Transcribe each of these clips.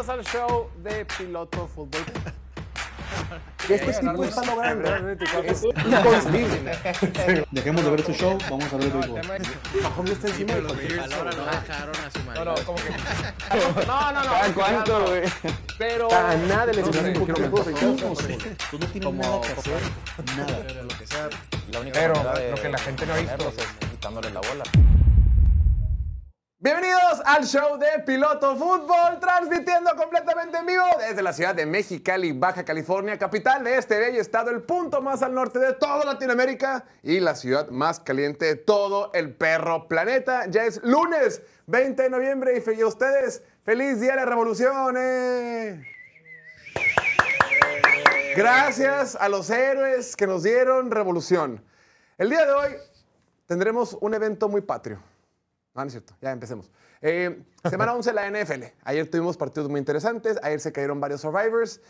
Bienvenidos al show de Piloto Fútbol. Este tipo está logrando es inconcebible. Dejemos de ver este show, vamos a ver el béisbol. Mahomes está encima de Los cualquier Bears cosa. no a su No, no, como que. No, no, no. ¿Cada cuánto, güey? Pero. A nada le No un. Tú tienes nada que hacer, nada. La única Pero lo que la gente no ha visto. es quitándole la bola. Bienvenidos al show de Piloto Fútbol, transmitiendo completamente en vivo desde la ciudad de Mexicali, Baja California, capital de este bello estado, el punto más al norte de toda Latinoamérica y la ciudad más caliente de todo el perro planeta. Ya es lunes 20 de noviembre y fe- y a ustedes, feliz día de la revolución. eh. Gracias a los héroes que nos dieron revolución. El día de hoy tendremos un evento muy patrio. No, no es cierto. Ya empecemos. Eh, semana 11 de la NFL. Ayer tuvimos partidos muy interesantes. Ayer se cayeron varios Survivors.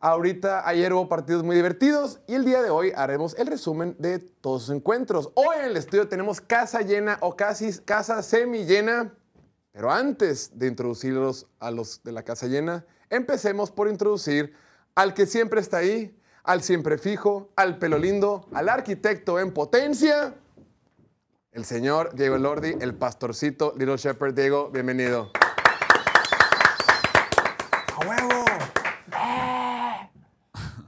Ahorita, ayer hubo partidos muy divertidos. Y el día de hoy haremos el resumen de todos sus encuentros. Hoy en el estudio tenemos casa llena o casi casa semi llena. Pero antes de introducirlos a los de la casa llena, empecemos por introducir al que siempre está ahí, al siempre fijo, al pelo lindo, al arquitecto en potencia, el señor Diego Elordi, el pastorcito Little Shepherd. Diego, bienvenido. ¡A huevo!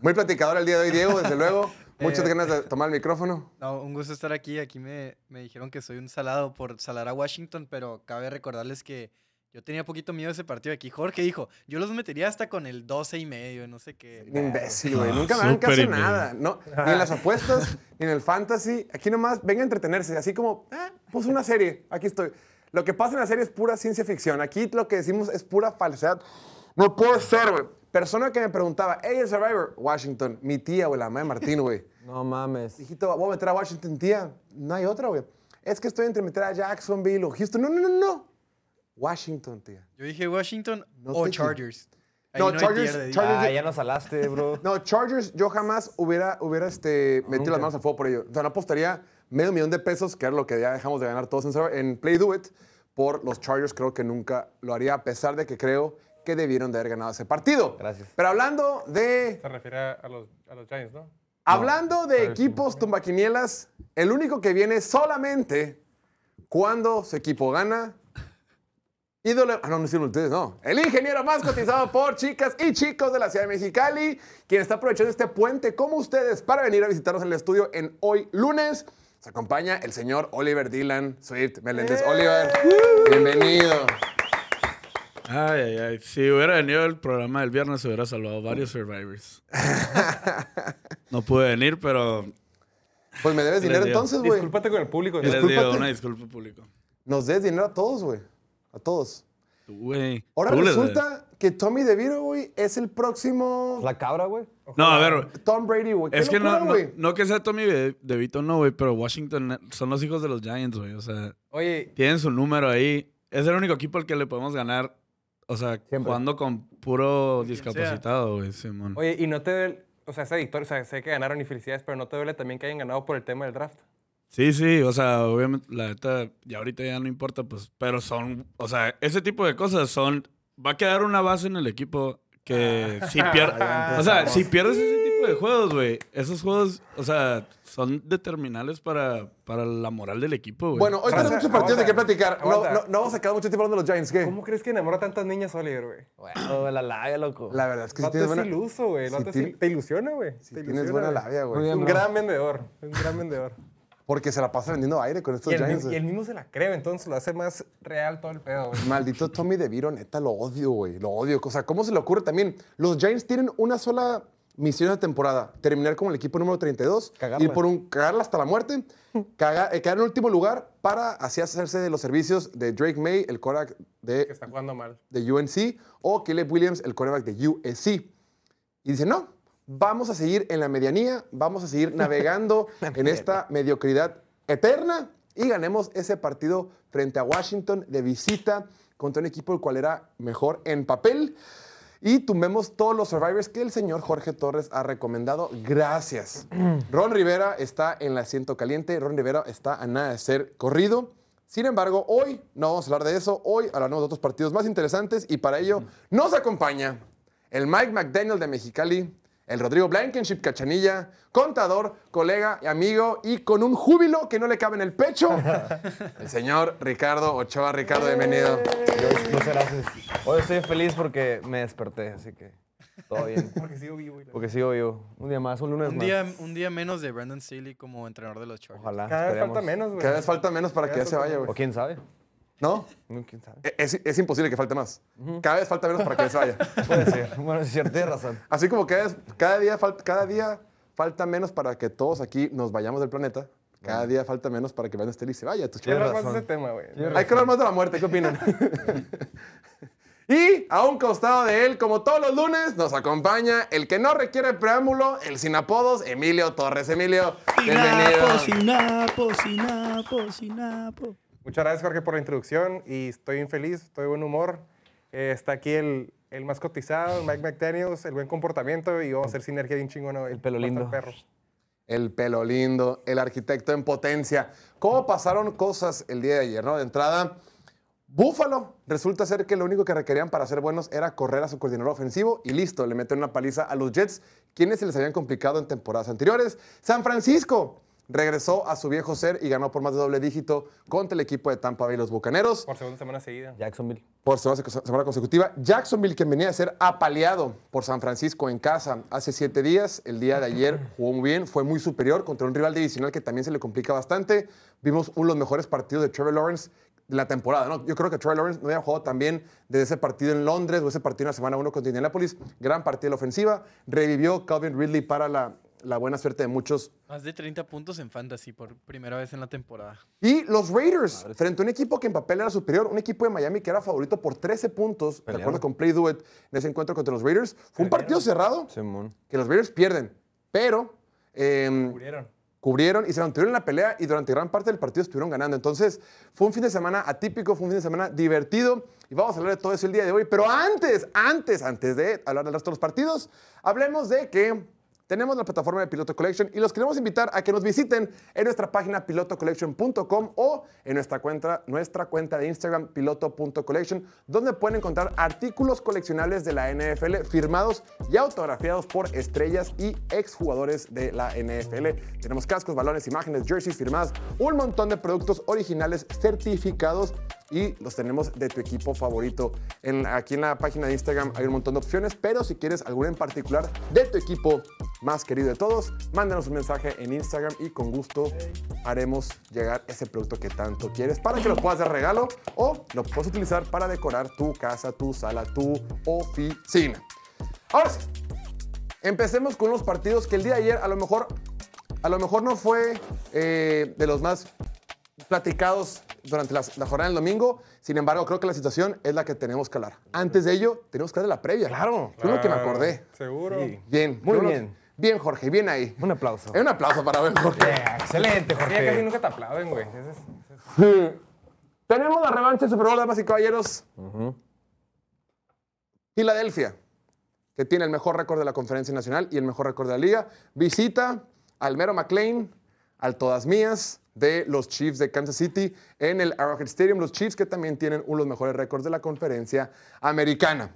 Muy platicador el día de hoy, Diego, desde luego. Muchas Eh. ganas de tomar el micrófono. No, un gusto estar aquí. Aquí me, me dijeron que soy un salado por salar a Washington, pero cabe recordarles que yo tenía poquito miedo de ese partido aquí. Jorge dijo, yo los metería hasta con el 12 y medio, no sé qué. Imbécil, güey. Ah, Nunca me hagan súper caso en nada. No, ni en las apuestas, ni en el fantasy. Aquí nomás venga a entretenerse. Así como, eh, puse una serie. Aquí estoy. Lo que pasa en la serie es pura ciencia ficción. Aquí lo que decimos es pura falsedad. No puede ser, güey. Persona que me preguntaba, hey, el Survivor, Washington. Mi tía, güey, la mamá de Martín, güey. No mames. Hijito, voy a meter a Washington, tía. No hay otra, güey. Es que estoy entre meter a Jacksonville o Houston. No, no, no, no. Washington, tía. Yo dije Washington No o Chargers. Ahí No, Chargers- pierde. Chargers- Ah, ya nos salaste, bro. No, Chargers, yo jamás hubiera, hubiera este, metido las manos al fuego por ello. O sea, no apostaría medio millón de pesos, que era lo que ya dejamos de ganar todos en, en Play Do It, por los Chargers. Creo que nunca lo haría, a pesar de que creo que debieron de haber ganado ese partido. Gracias. Pero hablando de, Se refiere a los, a los Giants, ¿no? hablando de equipos tumbaquinielas, el único que viene solamente cuando su equipo gana. Ídolo, ah, no, no hicieron ustedes, no. El ingeniero más cotizado por chicas y chicos de la ciudad de Mexicali, quien está aprovechando este puente como ustedes para venir a visitarnos en el estudio en hoy lunes. Se acompaña el señor Oliver Dylan Swift Meléndez. Oliver, bienvenido. Ay, ay, ay. Si hubiera venido el programa del viernes, se hubiera salvado varios Survivors. No pude venir, pero Pues me debes Les dinero entonces, güey. Discúlpate con el público. les Discúlpate. digo una disculpa público. Nos debes dinero a todos, güey. A todos. Güey. Ahora tú resulta que Tommy DeVito, güey, es el próximo La cabra, güey. No, a ver. Tom Brady, güey. Es que no, locura, no, güey. no que sea Tommy De- DeVito, no, güey, pero Washington son los hijos de los Giants, güey. O sea, Oye, tienen su número ahí. Es el único equipo al que le podemos ganar, o sea, Siempre. jugando con puro discapacitado, güey, Simón. Oye, y no te duele, o sea, esa victoria, o sea, sé que ganaron y felicidades, pero no te duele también que hayan ganado por el tema del draft. Sí, sí, o sea, obviamente, la neta, ya ahorita ya no importa, pues, pero son, o sea, ese tipo de cosas son, va a quedar una base en el equipo que si pierdes, o sea, si pierdes ese tipo de juegos, güey, esos juegos, o sea, son determinales para, para la moral del equipo, güey. Bueno, hoy tenemos muchos partidos de qué platicar. No, no, no vamos a quedar mucho tiempo hablando de los Giants, ¿qué? ¿Cómo crees que enamora a tantas niñas, Oliver, güey? Bueno, la labia, loco. La verdad es que si tienes es buena, iluso, güey. te ilusiona, güey. si Te tienes ilusiona, buena labia, güey. Un gran vendedor, un gran vendedor. Porque se la pasa vendiendo aire con estos Y el, Giants. mi- y el mismo se la cree, entonces lo hace más real todo el pedo, güey. Maldito Tommy DeVito, neta, lo odio, güey. Lo odio. O sea, ¿cómo se le ocurre también? Los Giants tienen una sola misión de temporada. Terminar como el equipo número 32. Cagarla. Ir por un... Cagarla hasta la muerte. caga- eh, quedar en último lugar para así hacerse de los servicios de Drake May, el quarterback Que de, está jugando mal. de UNC, o Caleb Williams, el quarterback de USC. Y dice, no, vamos a seguir en la medianía, vamos a seguir navegando en esta mediocridad eterna y ganemos ese partido frente a Washington de visita contra un equipo el cual era mejor en papel. Y tumbemos todos los survivors que el señor Jorge Torres ha recomendado. Gracias. Ron Rivera está en el asiento caliente. Ron Rivera está a nada de ser corrido. Sin embargo, hoy no vamos a hablar de eso. Hoy hablaremos de otros partidos más interesantes y para ello nos acompaña el Mike McDaniel de Mexicali, el Rodrigo Blankenship Cachanilla, contador, colega y amigo y con un júbilo que no le cabe en el pecho, el señor Ricardo Ochoa. Ricardo, bienvenido. Muchas gracias. Hoy estoy feliz porque me desperté, así que todo bien. Porque sigo vivo. y la- Porque sigo vivo. Un día más, un lunes Un más. día, un día menos de Brandon Staley como entrenador de los Chargers. Ojalá. Cada vez falta menos, güey. Cada vez falta menos para que ya se vaya, O güey. quién sabe. ¿No? Quién sabe. E- Es, es imposible que falte más. Cada vez falta menos para que se vaya. Puede ser. Bueno, es cierto, tienes razón. Así como cada, vez- cada, día, fal- cada día falta menos para que todos aquí nos vayamos del planeta. Cada día falta menos para que Brandon Staley se vaya. Entonces, Quiero hablar más razón. de ese tema, güey. Hay que hablar más de la muerte, ¿qué opinan? y a un costado de él, como todos los lunes, nos acompaña el que no requiere preámbulo, el sin apodos, Emilio Torres. Emilio, bienvenido. Sinapo, Sinapo, Sinapo. Muchas gracias, Jorge, por la introducción y estoy bien feliz, estoy de buen humor. Eh, está aquí el, el más cotizado, Mike McDaniels, el buen comportamiento y vamos a hacer sinergia bien chingona hoy. El pelo lindo. perro. El pelo lindo, el arquitecto en potencia. ¿Cómo pasaron cosas el día de ayer, no? De entrada, Búfalo. Resulta ser que lo único que requerían para ser buenos era correr a su coordinador ofensivo y listo, le meten una paliza a los Jets, quienes se les habían complicado en temporadas anteriores. San Francisco regresó a su viejo ser y ganó por más de doble dígito contra el equipo de Tampa Bay, los Bucaneros. Por segunda semana seguida. Jacksonville. Por segunda se- semana consecutiva, Jacksonville, que venía a ser apaleado por San Francisco en casa hace siete días, el día de ayer jugó muy bien, fue muy superior contra un rival divisional que también se le complica bastante. Vimos uno de los mejores partidos de Trevor Lawrence de la temporada. ¿no? Yo creo que Trevor Lawrence no había jugado tan bien desde ese partido en Londres o ese partido en la semana 1 contra Indianapolis. Gran partido de la ofensiva. Revivió Calvin Ridley para la, la buena suerte de muchos Más de 30 puntos en fantasy por primera vez en la temporada. y los Raiders, frente a un equipo que en papel era superior, un equipo de Miami que era favorito por 13 puntos, de acuerdo con Play Do It, en ese encuentro contra los Raiders. Fue un partido cerrado Simón. que los Raiders pierden, pero em, Murieron. cubrieron y se mantuvieron en la pelea y durante gran parte del partido estuvieron ganando. Entonces, fue un fin de semana atípico, fue un fin de semana divertido y vamos a hablar de todo eso el día de hoy. Pero antes, antes, antes de hablar del resto de los partidos, hablemos de que tenemos la plataforma de Piloto Collection y los queremos invitar a que nos visiten en nuestra página pilotocollection.com o en nuestra cuenta, nuestra cuenta de Instagram piloto.collection, donde pueden encontrar artículos coleccionables de la NFL firmados y autografiados por estrellas y exjugadores de la NFL. Tenemos cascos, balones, imágenes, jerseys firmadas, un montón de productos originales certificados y los tenemos de tu equipo favorito. Aquí en la página de Instagram hay un montón de opciones, pero si quieres alguna en particular de tu equipo más querido de todos, mándanos un mensaje en Instagram y con gusto haremos llegar ese producto que tanto quieres para que lo puedas dar regalo o lo puedas utilizar para decorar tu casa, tu sala, tu oficina. Ahora sí, empecemos con los partidos que el día de ayer a lo mejor, a lo mejor no fue eh, de los más platicados durante la, la jornada del domingo. Sin embargo, creo que la situación es la que tenemos que hablar. Antes de ello, tenemos que hablar de la previa. Claro. Fue lo que me acordé. Seguro. Sí. Bien. Muy bien. Bien, Jorge, bien ahí. Un aplauso. Eh, Un aplauso para ver, Jorge. Excelente, Sí, ya casi Jorge. nunca te aplauden, güey. Es- Tenemos la revancha del Super Bowl, damas y caballeros. Filadelfia, que tiene el mejor récord de la Conferencia Nacional y el mejor récord de la liga, visita al Mero McLean, al todas mías de los Chiefs de Kansas City en el Arrowhead Stadium. Los Chiefs que también tienen uno de los mejores récords de la Conferencia Americana.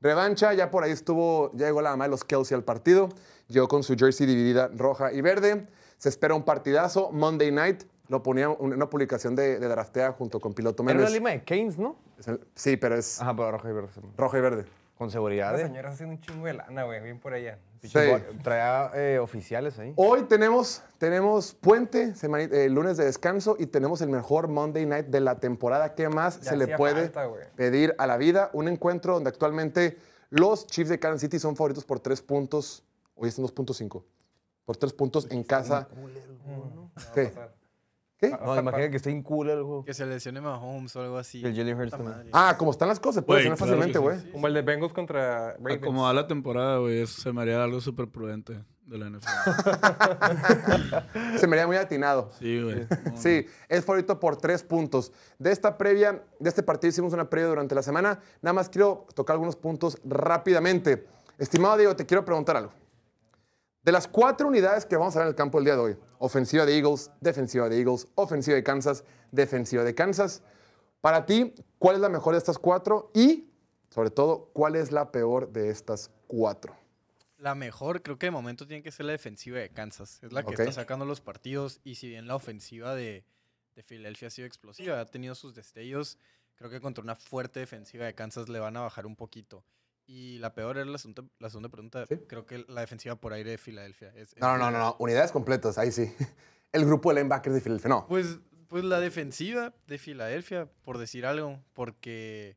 Revancha, ya por ahí estuvo, ya llegó la mamá de los Kelsey al partido, llegó con su jersey dividida roja y verde. Se espera un partidazo, Monday Night, lo ponía en una publicación de, de Draftea junto con Piloto Era Memes. la lima de Keynes, ¿no? El- Sí, pero es Ajá, pero rojo y verde. Rojo y verde. Con seguridad. La ¿eh? señora está haciendo un chingo de lana, güey. Bien por allá. Sí. Traía eh, oficiales ahí. Hoy tenemos, tenemos puente, semani- eh, lunes de descanso y tenemos el mejor Monday Night de la temporada. ¿Qué más Ya se le puede falta, pedir a la vida? Un encuentro donde actualmente los Chiefs de Kansas City son favoritos por tres puntos. Hoy están 2.5. Por tres puntos en casa. ¿Qué? ¿Qué? No, imagina que esté en cool el juego. Que se lesione Mahomes o algo así. El Jalen Hurts Puta también. madre. Ah, como están las cosas, se puede Güey, hacer claro que fácilmente, sí. güey. Como el de Bengals contra A Ravens. como va la temporada, güey, eso se me haría algo súper prudente de la NFL. Se me haría muy atinado. Sí, güey. No, Sí, es favorito por tres puntos. De esta previa, de este partido hicimos una previa durante la semana. Nada más quiero tocar algunos puntos rápidamente. Estimado Diego, te quiero preguntar algo. De las cuatro unidades que vamos a ver en el campo el día de hoy, ofensiva de Eagles, defensiva de Eagles, ofensiva de Kansas, defensiva de Kansas, para ti, ¿cuál es la mejor de estas cuatro? Y, sobre todo, ¿cuál es la peor de estas cuatro? La mejor, creo que de momento tiene que ser la defensiva de Kansas. Es la que está sacando los partidos. Y si bien la ofensiva de, de Filadelfia ha sido explosiva, ha tenido sus destellos, creo que contra una fuerte defensiva de Kansas le van a bajar un poquito. Y la peor es la segunda, la segunda pregunta. Sí. Creo que la defensiva por aire de Filadelfia. Es, es No, no, no, no, no, unidades completas, ahí sí. El grupo de linebackers de Filadelfia, no. Pues, pues la defensiva de Filadelfia, por decir algo, porque,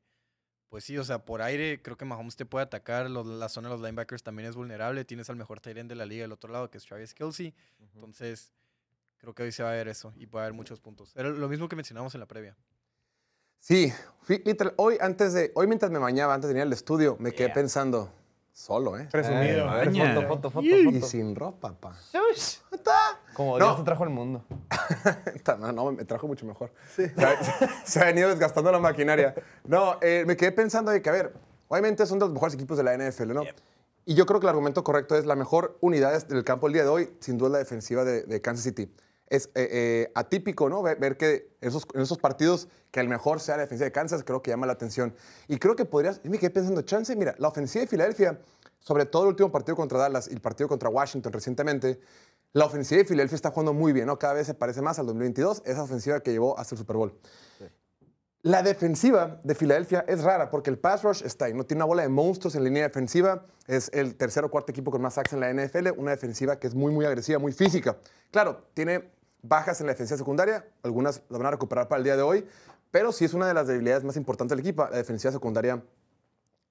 pues sí, o sea, por aire creo que Mahomes te puede atacar, los- la zona de los linebackers también es vulnerable, tienes al mejor tight end de la liga del otro lado, que es Travis Kelsey, entonces creo que hoy se va a ver eso y puede haber muchos puntos. Era lo mismo que mencionamos en la previa. Sí, fui- literal, hoy antes de, hoy mientras me bañaba, antes de venir al estudio, me quedé Yeah. pensando, solo, ¿eh? Presumido. Baña. Foto, foto, foto, Y foto. sin ropa, pa. Como No. Dios te trajo al mundo. No, no, me trajo mucho mejor. Se, ha, se ha venido desgastando la maquinaria. No, eh, me quedé pensando de que, a ver, obviamente son de los mejores equipos de la NFL, ¿no? Y yo creo que el argumento correcto es la mejor unidad del campo el día de hoy, sin duda la defensiva de, de Kansas City. Es eh, eh, atípico, ¿no? Ver, ver que en esos, en esos partidos que el mejor sea la defensiva de Kansas, creo que llama la atención. Y creo que podrías, y me quedé pensando, chance, mira, la ofensiva de Filadelfia, sobre todo el último partido contra Dallas y el partido contra Washington recientemente, la ofensiva de Filadelfia está jugando muy bien, ¿no? Cada vez se parece más al 2022, esa ofensiva que llevó hasta el Super Bowl. La defensiva de Filadelfia es rara porque el pass rush está ahí, no tiene una bola de monstruos en línea defensiva, es el tercer o cuarto equipo con más sacks en la NFL, una defensiva que es muy, muy agresiva, muy física. Claro, tiene bajas en la defensiva secundaria, algunas las van a recuperar para el día de hoy, pero sí es una de las debilidades más importantes del equipo, la defensiva secundaria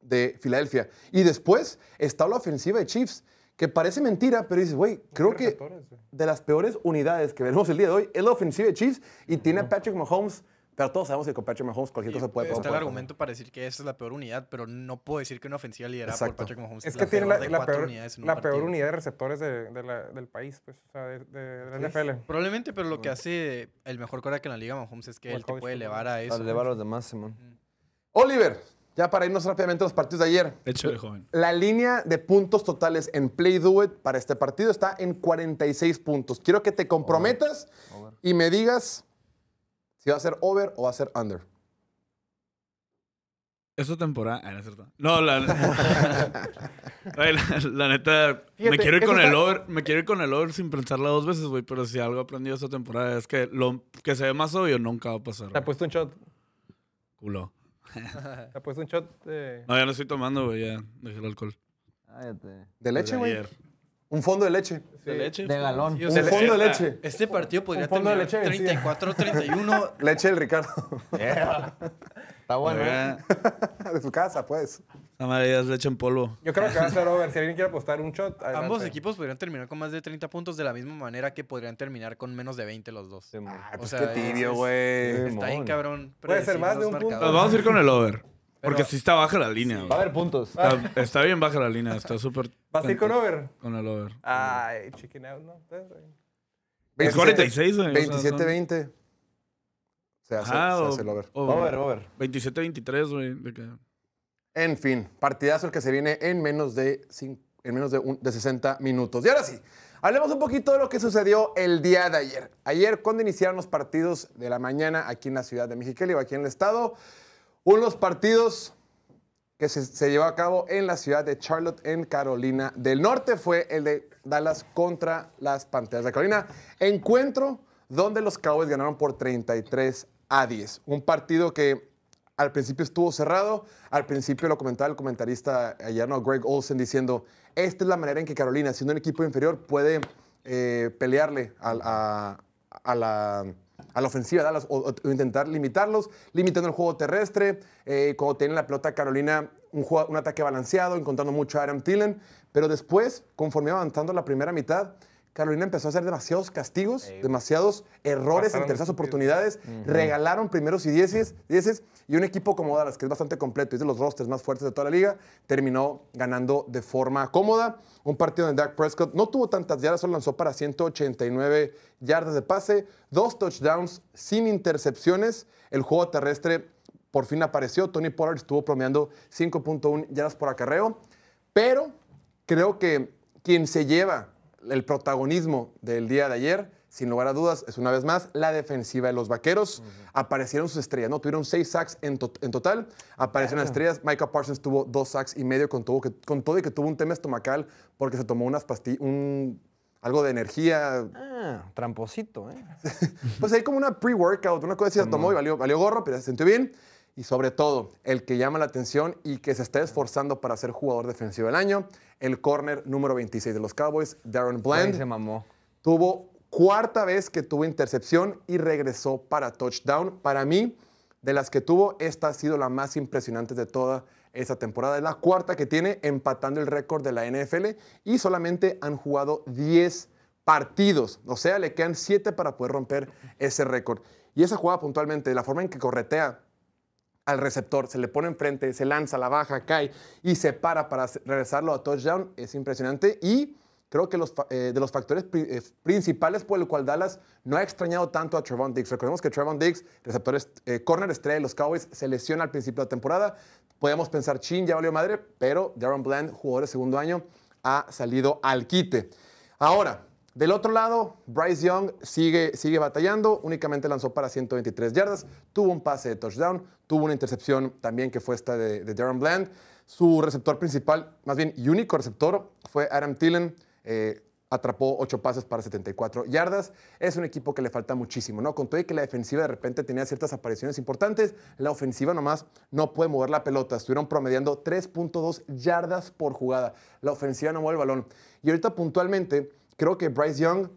de Filadelfia. Y después está la ofensiva de Chiefs, que parece mentira, pero dices, güey, creo que de las peores unidades que veremos el día de hoy es la ofensiva de Chiefs y tiene a Patrick Mahomes, pero todos sabemos que con Patrick Mahomes cualquier cosa puede Está pasar. el argumento para decir que esa es la peor unidad, pero no puedo decir que una ofensiva liderada Exacto. por Patrick Mahomes Es es que tiene la, peor de la cuatro peor, unidades en un la peor unidad de receptores de, de la- del país, pues, o sea, de, de- de la NFL. Probablemente, pero lo que hace el mejor coreback en la liga Mahomes es que el él te puede elevar a eso. Para elevar a los demás, Simón. Oliver, ya para irnos rápidamente a los partidos de ayer. Échale, joven. La línea de puntos totales en Play Do It para este partido está en 46 puntos. Quiero que te comprometas y me digas si va a ser over o va a ser under. Esta temporada. Ah, no es cierto. No, la. Ay, la, la neta. me quiero ir con el over. Me quiero ir con el over sin pensarla dos veces, güey. Pero si algo he aprendido esta temporada es que lo que se ve más obvio nunca va a pasar. Te ha puesto un shot. Culo. Te ha puesto un shot de... No, ya no estoy tomando, güey. Ya dejé el alcohol. Cállate. ¿De leche, güey? Un fondo de leche. ¿De leche? De galón. Sí, o Un fondo de leche. Este partido podría Un fondo de terminar leche vencida. 34-31. Leche del Ricardo. Está bueno. ¿eh? De su casa, pues. Esa madre es leche en polvo. Yo creo que va a ser over. Si alguien quiere apostar un shot, adelante. Ambos equipos podrían terminar con más de 30 puntos de la misma manera que podrían terminar con menos de 20 los dos. O pues sea, qué tibio, es- güey. Está ahí, cabrón. Puede ser más de un punto. Nos vamos a ir con el over. Porque sí está baja la línea, Va a güey. haber puntos. Está, está bien baja la línea. Está súper. ¿Vas a ir con over? Con el over. Ay, chicken out, ¿no? Es 46, güey. o sea, son- 27-20. Se hace, Ajá, se o- hace el over. o Over, over. 27-23, güey. de que- En fin, partidazo el que se viene en menos de, cin- en menos de, un- de 60 minutos. Y ahora sí, hablemos un poquito de lo que sucedió el día de ayer. Ayer, cuando iniciaron los partidos de la mañana aquí en la ciudad de Mexicali o aquí en el estado, uno de los partidos que se, llevó a cabo en la ciudad de Charlotte, en Carolina del Norte, fue el de Dallas contra las Panteras de Carolina. Encuentro donde los Cowboys ganaron por 33 a 10. Un partido que al principio estuvo cerrado. Al principio lo comentaba el comentarista ayer, ¿no? Greg Olsen, diciendo, esta es la manera en que Carolina, siendo un equipo inferior, puede eh, pelearle a la, a la ofensiva Dallas o, intentar limitarlos, limitando el juego terrestre. Eh, cuando tiene la pelota Carolina, un, un ataque balanceado, encontrando mucho a Adam Thielen. Pero después, conforme avanzando la primera mitad, Carolina empezó a hacer demasiados castigos, demasiados errores en terceras oportunidades, regalaron primeros y dieces, dieces, y un equipo como Dallas, que es bastante completo y es de los rosters más fuertes de toda la liga, terminó ganando de forma cómoda. Un partido donde Dak Prescott no tuvo tantas yardas, solo lanzó para 189 yardas de pase, dos touchdowns sin intercepciones. El juego terrestre por fin apareció. Tony Pollard estuvo promediando 5.1 yardas por acarreo, pero creo que quien se lleva el protagonismo del día de ayer, sin lugar a dudas, es una vez más la defensiva de los vaqueros. Aparecieron sus estrellas, ¿no? Tuvieron seis sacks en, to- en total. Aparecieron las estrellas. Micah Parsons tuvo dos sacks y medio con todo, que, con todo y que tuvo un tema estomacal porque se tomó unas pastillas, un, algo de energía. Ah, tramposito, ¿eh? Pues ahí como una pre-workout, una cosa así se tomó y valió, valió gorro, pero se sintió bien. Y sobre todo, el que llama la atención y que se está esforzando para ser jugador defensivo del año, el corner número 26 de los Cowboys, Darren Bland. se mamó. Tuvo cuarta vez que tuvo intercepción y regresó para touchdown. Para mí, de las que tuvo, esta ha sido la más impresionante de toda esta temporada. Es la cuarta que tiene, empatando el récord de la NFL y solamente han jugado 10 partidos. O sea, le quedan 7 para poder romper ese récord. Y esa jugada puntualmente, la forma en que corretea al receptor, se le pone enfrente, se lanza, la baja, cae y se para para regresarlo a touchdown, es impresionante. Y creo que los, eh, de los factores eh, principales por el cual Dallas no ha extrañado tanto a Trevon Diggs. Recordemos que Trevon Diggs, receptor eh, corner estrella de los Cowboys, se lesiona al principio de la temporada. Podemos pensar, chin, ya valió madre, pero Darren Bland, jugador de segundo año, ha salido al quite. Ahora, del otro lado, Bryce Young sigue, sigue batallando, únicamente lanzó para 123 yardas, tuvo un pase de touchdown, tuvo una intercepción también que fue esta de, de Darren Bland. Su receptor principal, más bien único receptor, fue Adam Thielen. eh, atrapó 8 pases para 74 yardas. Es un equipo que le falta muchísimo, ¿no? Con todo y que la defensiva de repente tenía ciertas apariciones importantes, la ofensiva nomás no puede mover la pelota. Estuvieron promediando 3.2 yardas por jugada. La ofensiva no mueve el balón. Y ahorita puntualmente, creo que Bryce Young,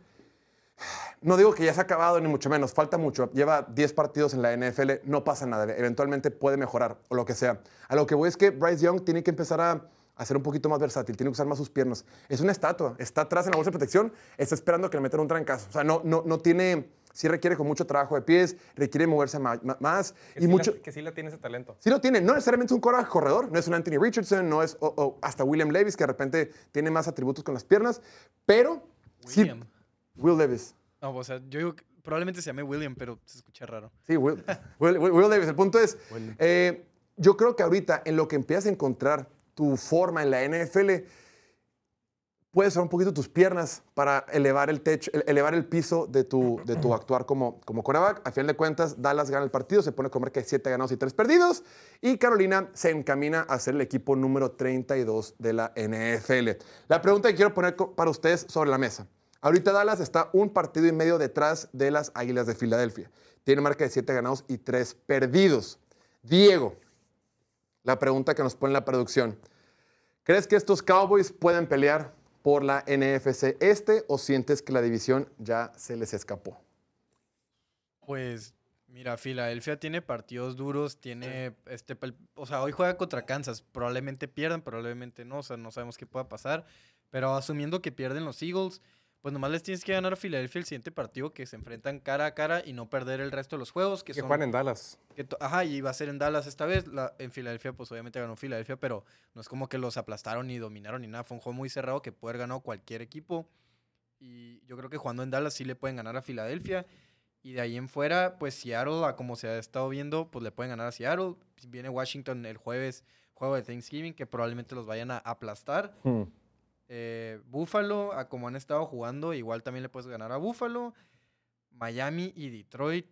no digo que ya se ha acabado, ni mucho menos, falta mucho. Lleva 10 partidos en la NFL, no pasa nada. Eventualmente puede mejorar o lo que sea. A lo que voy es que Bryce Young tiene que empezar a, a ser un poquito más versátil, tiene que usar más sus piernas. Es una estatua, está atrás en la bolsa de protección, está esperando que le metan un trancazo. O sea, no, no, no tiene, sí requiere con mucho trabajo de pies, requiere moverse ma- más Que, y sí mucho. la, que sí la tiene ese talento. Sí lo tiene, no necesariamente es un corredor, no es un Anthony Richardson, no es hasta William Levis, que de repente tiene más atributos con las piernas, pero William. sí. Will Levis. No, o sea, yo digo que probablemente se llame William, pero se escucha raro. Sí, Will, Will- Will- Will Davis. El punto es, eh, yo creo que ahorita en lo que empiezas a encontrar tu forma en la NFL, puedes usar un poquito tus piernas para elevar el techo, ele- elevar el piso de tu, de tu actuar como, como quarterback. A final de cuentas, Dallas gana el partido, se pone a comer que hay 7 ganados y 3 perdidos. Y Carolina se encamina a ser el equipo número 32 de la NFL. La pregunta que quiero poner para ustedes sobre la mesa. Ahorita Dallas está un partido y medio detrás de las Águilas de Filadelfia. Tiene marca de 7 ganados y 3 perdidos. Diego, la pregunta que nos pone la producción. ¿Crees que estos Cowboys pueden pelear por la NFC este o sientes que la división ya se les escapó? Pues, mira, Filadelfia tiene partidos duros, tiene este, o sea, hoy juega contra Kansas, probablemente pierdan, probablemente no, o sea, no sabemos qué pueda pasar, pero asumiendo que pierden los Eagles, pues nomás les tienes que ganar a Filadelfia el siguiente partido que se enfrentan cara a cara y no perder el resto de los juegos que, Que son juegan en Dallas. que ajá, y va a ser en Dallas esta vez. La- en Filadelfia, pues obviamente ganó Filadelfia, pero no es como que los aplastaron ni dominaron ni nada. Fue un juego muy cerrado que puede haber ganado cualquier equipo. Y yo creo que jugando en Dallas sí le pueden ganar a Filadelfia. Y de ahí en fuera, pues Seattle, a como se ha estado viendo, pues le pueden ganar a Seattle. Viene Washington el jueves, juego de Thanksgiving, que probablemente los vayan a aplastar. Hmm. Eh, Buffalo, a como han estado jugando, igual también le puedes ganar a Buffalo. Miami y Detroit.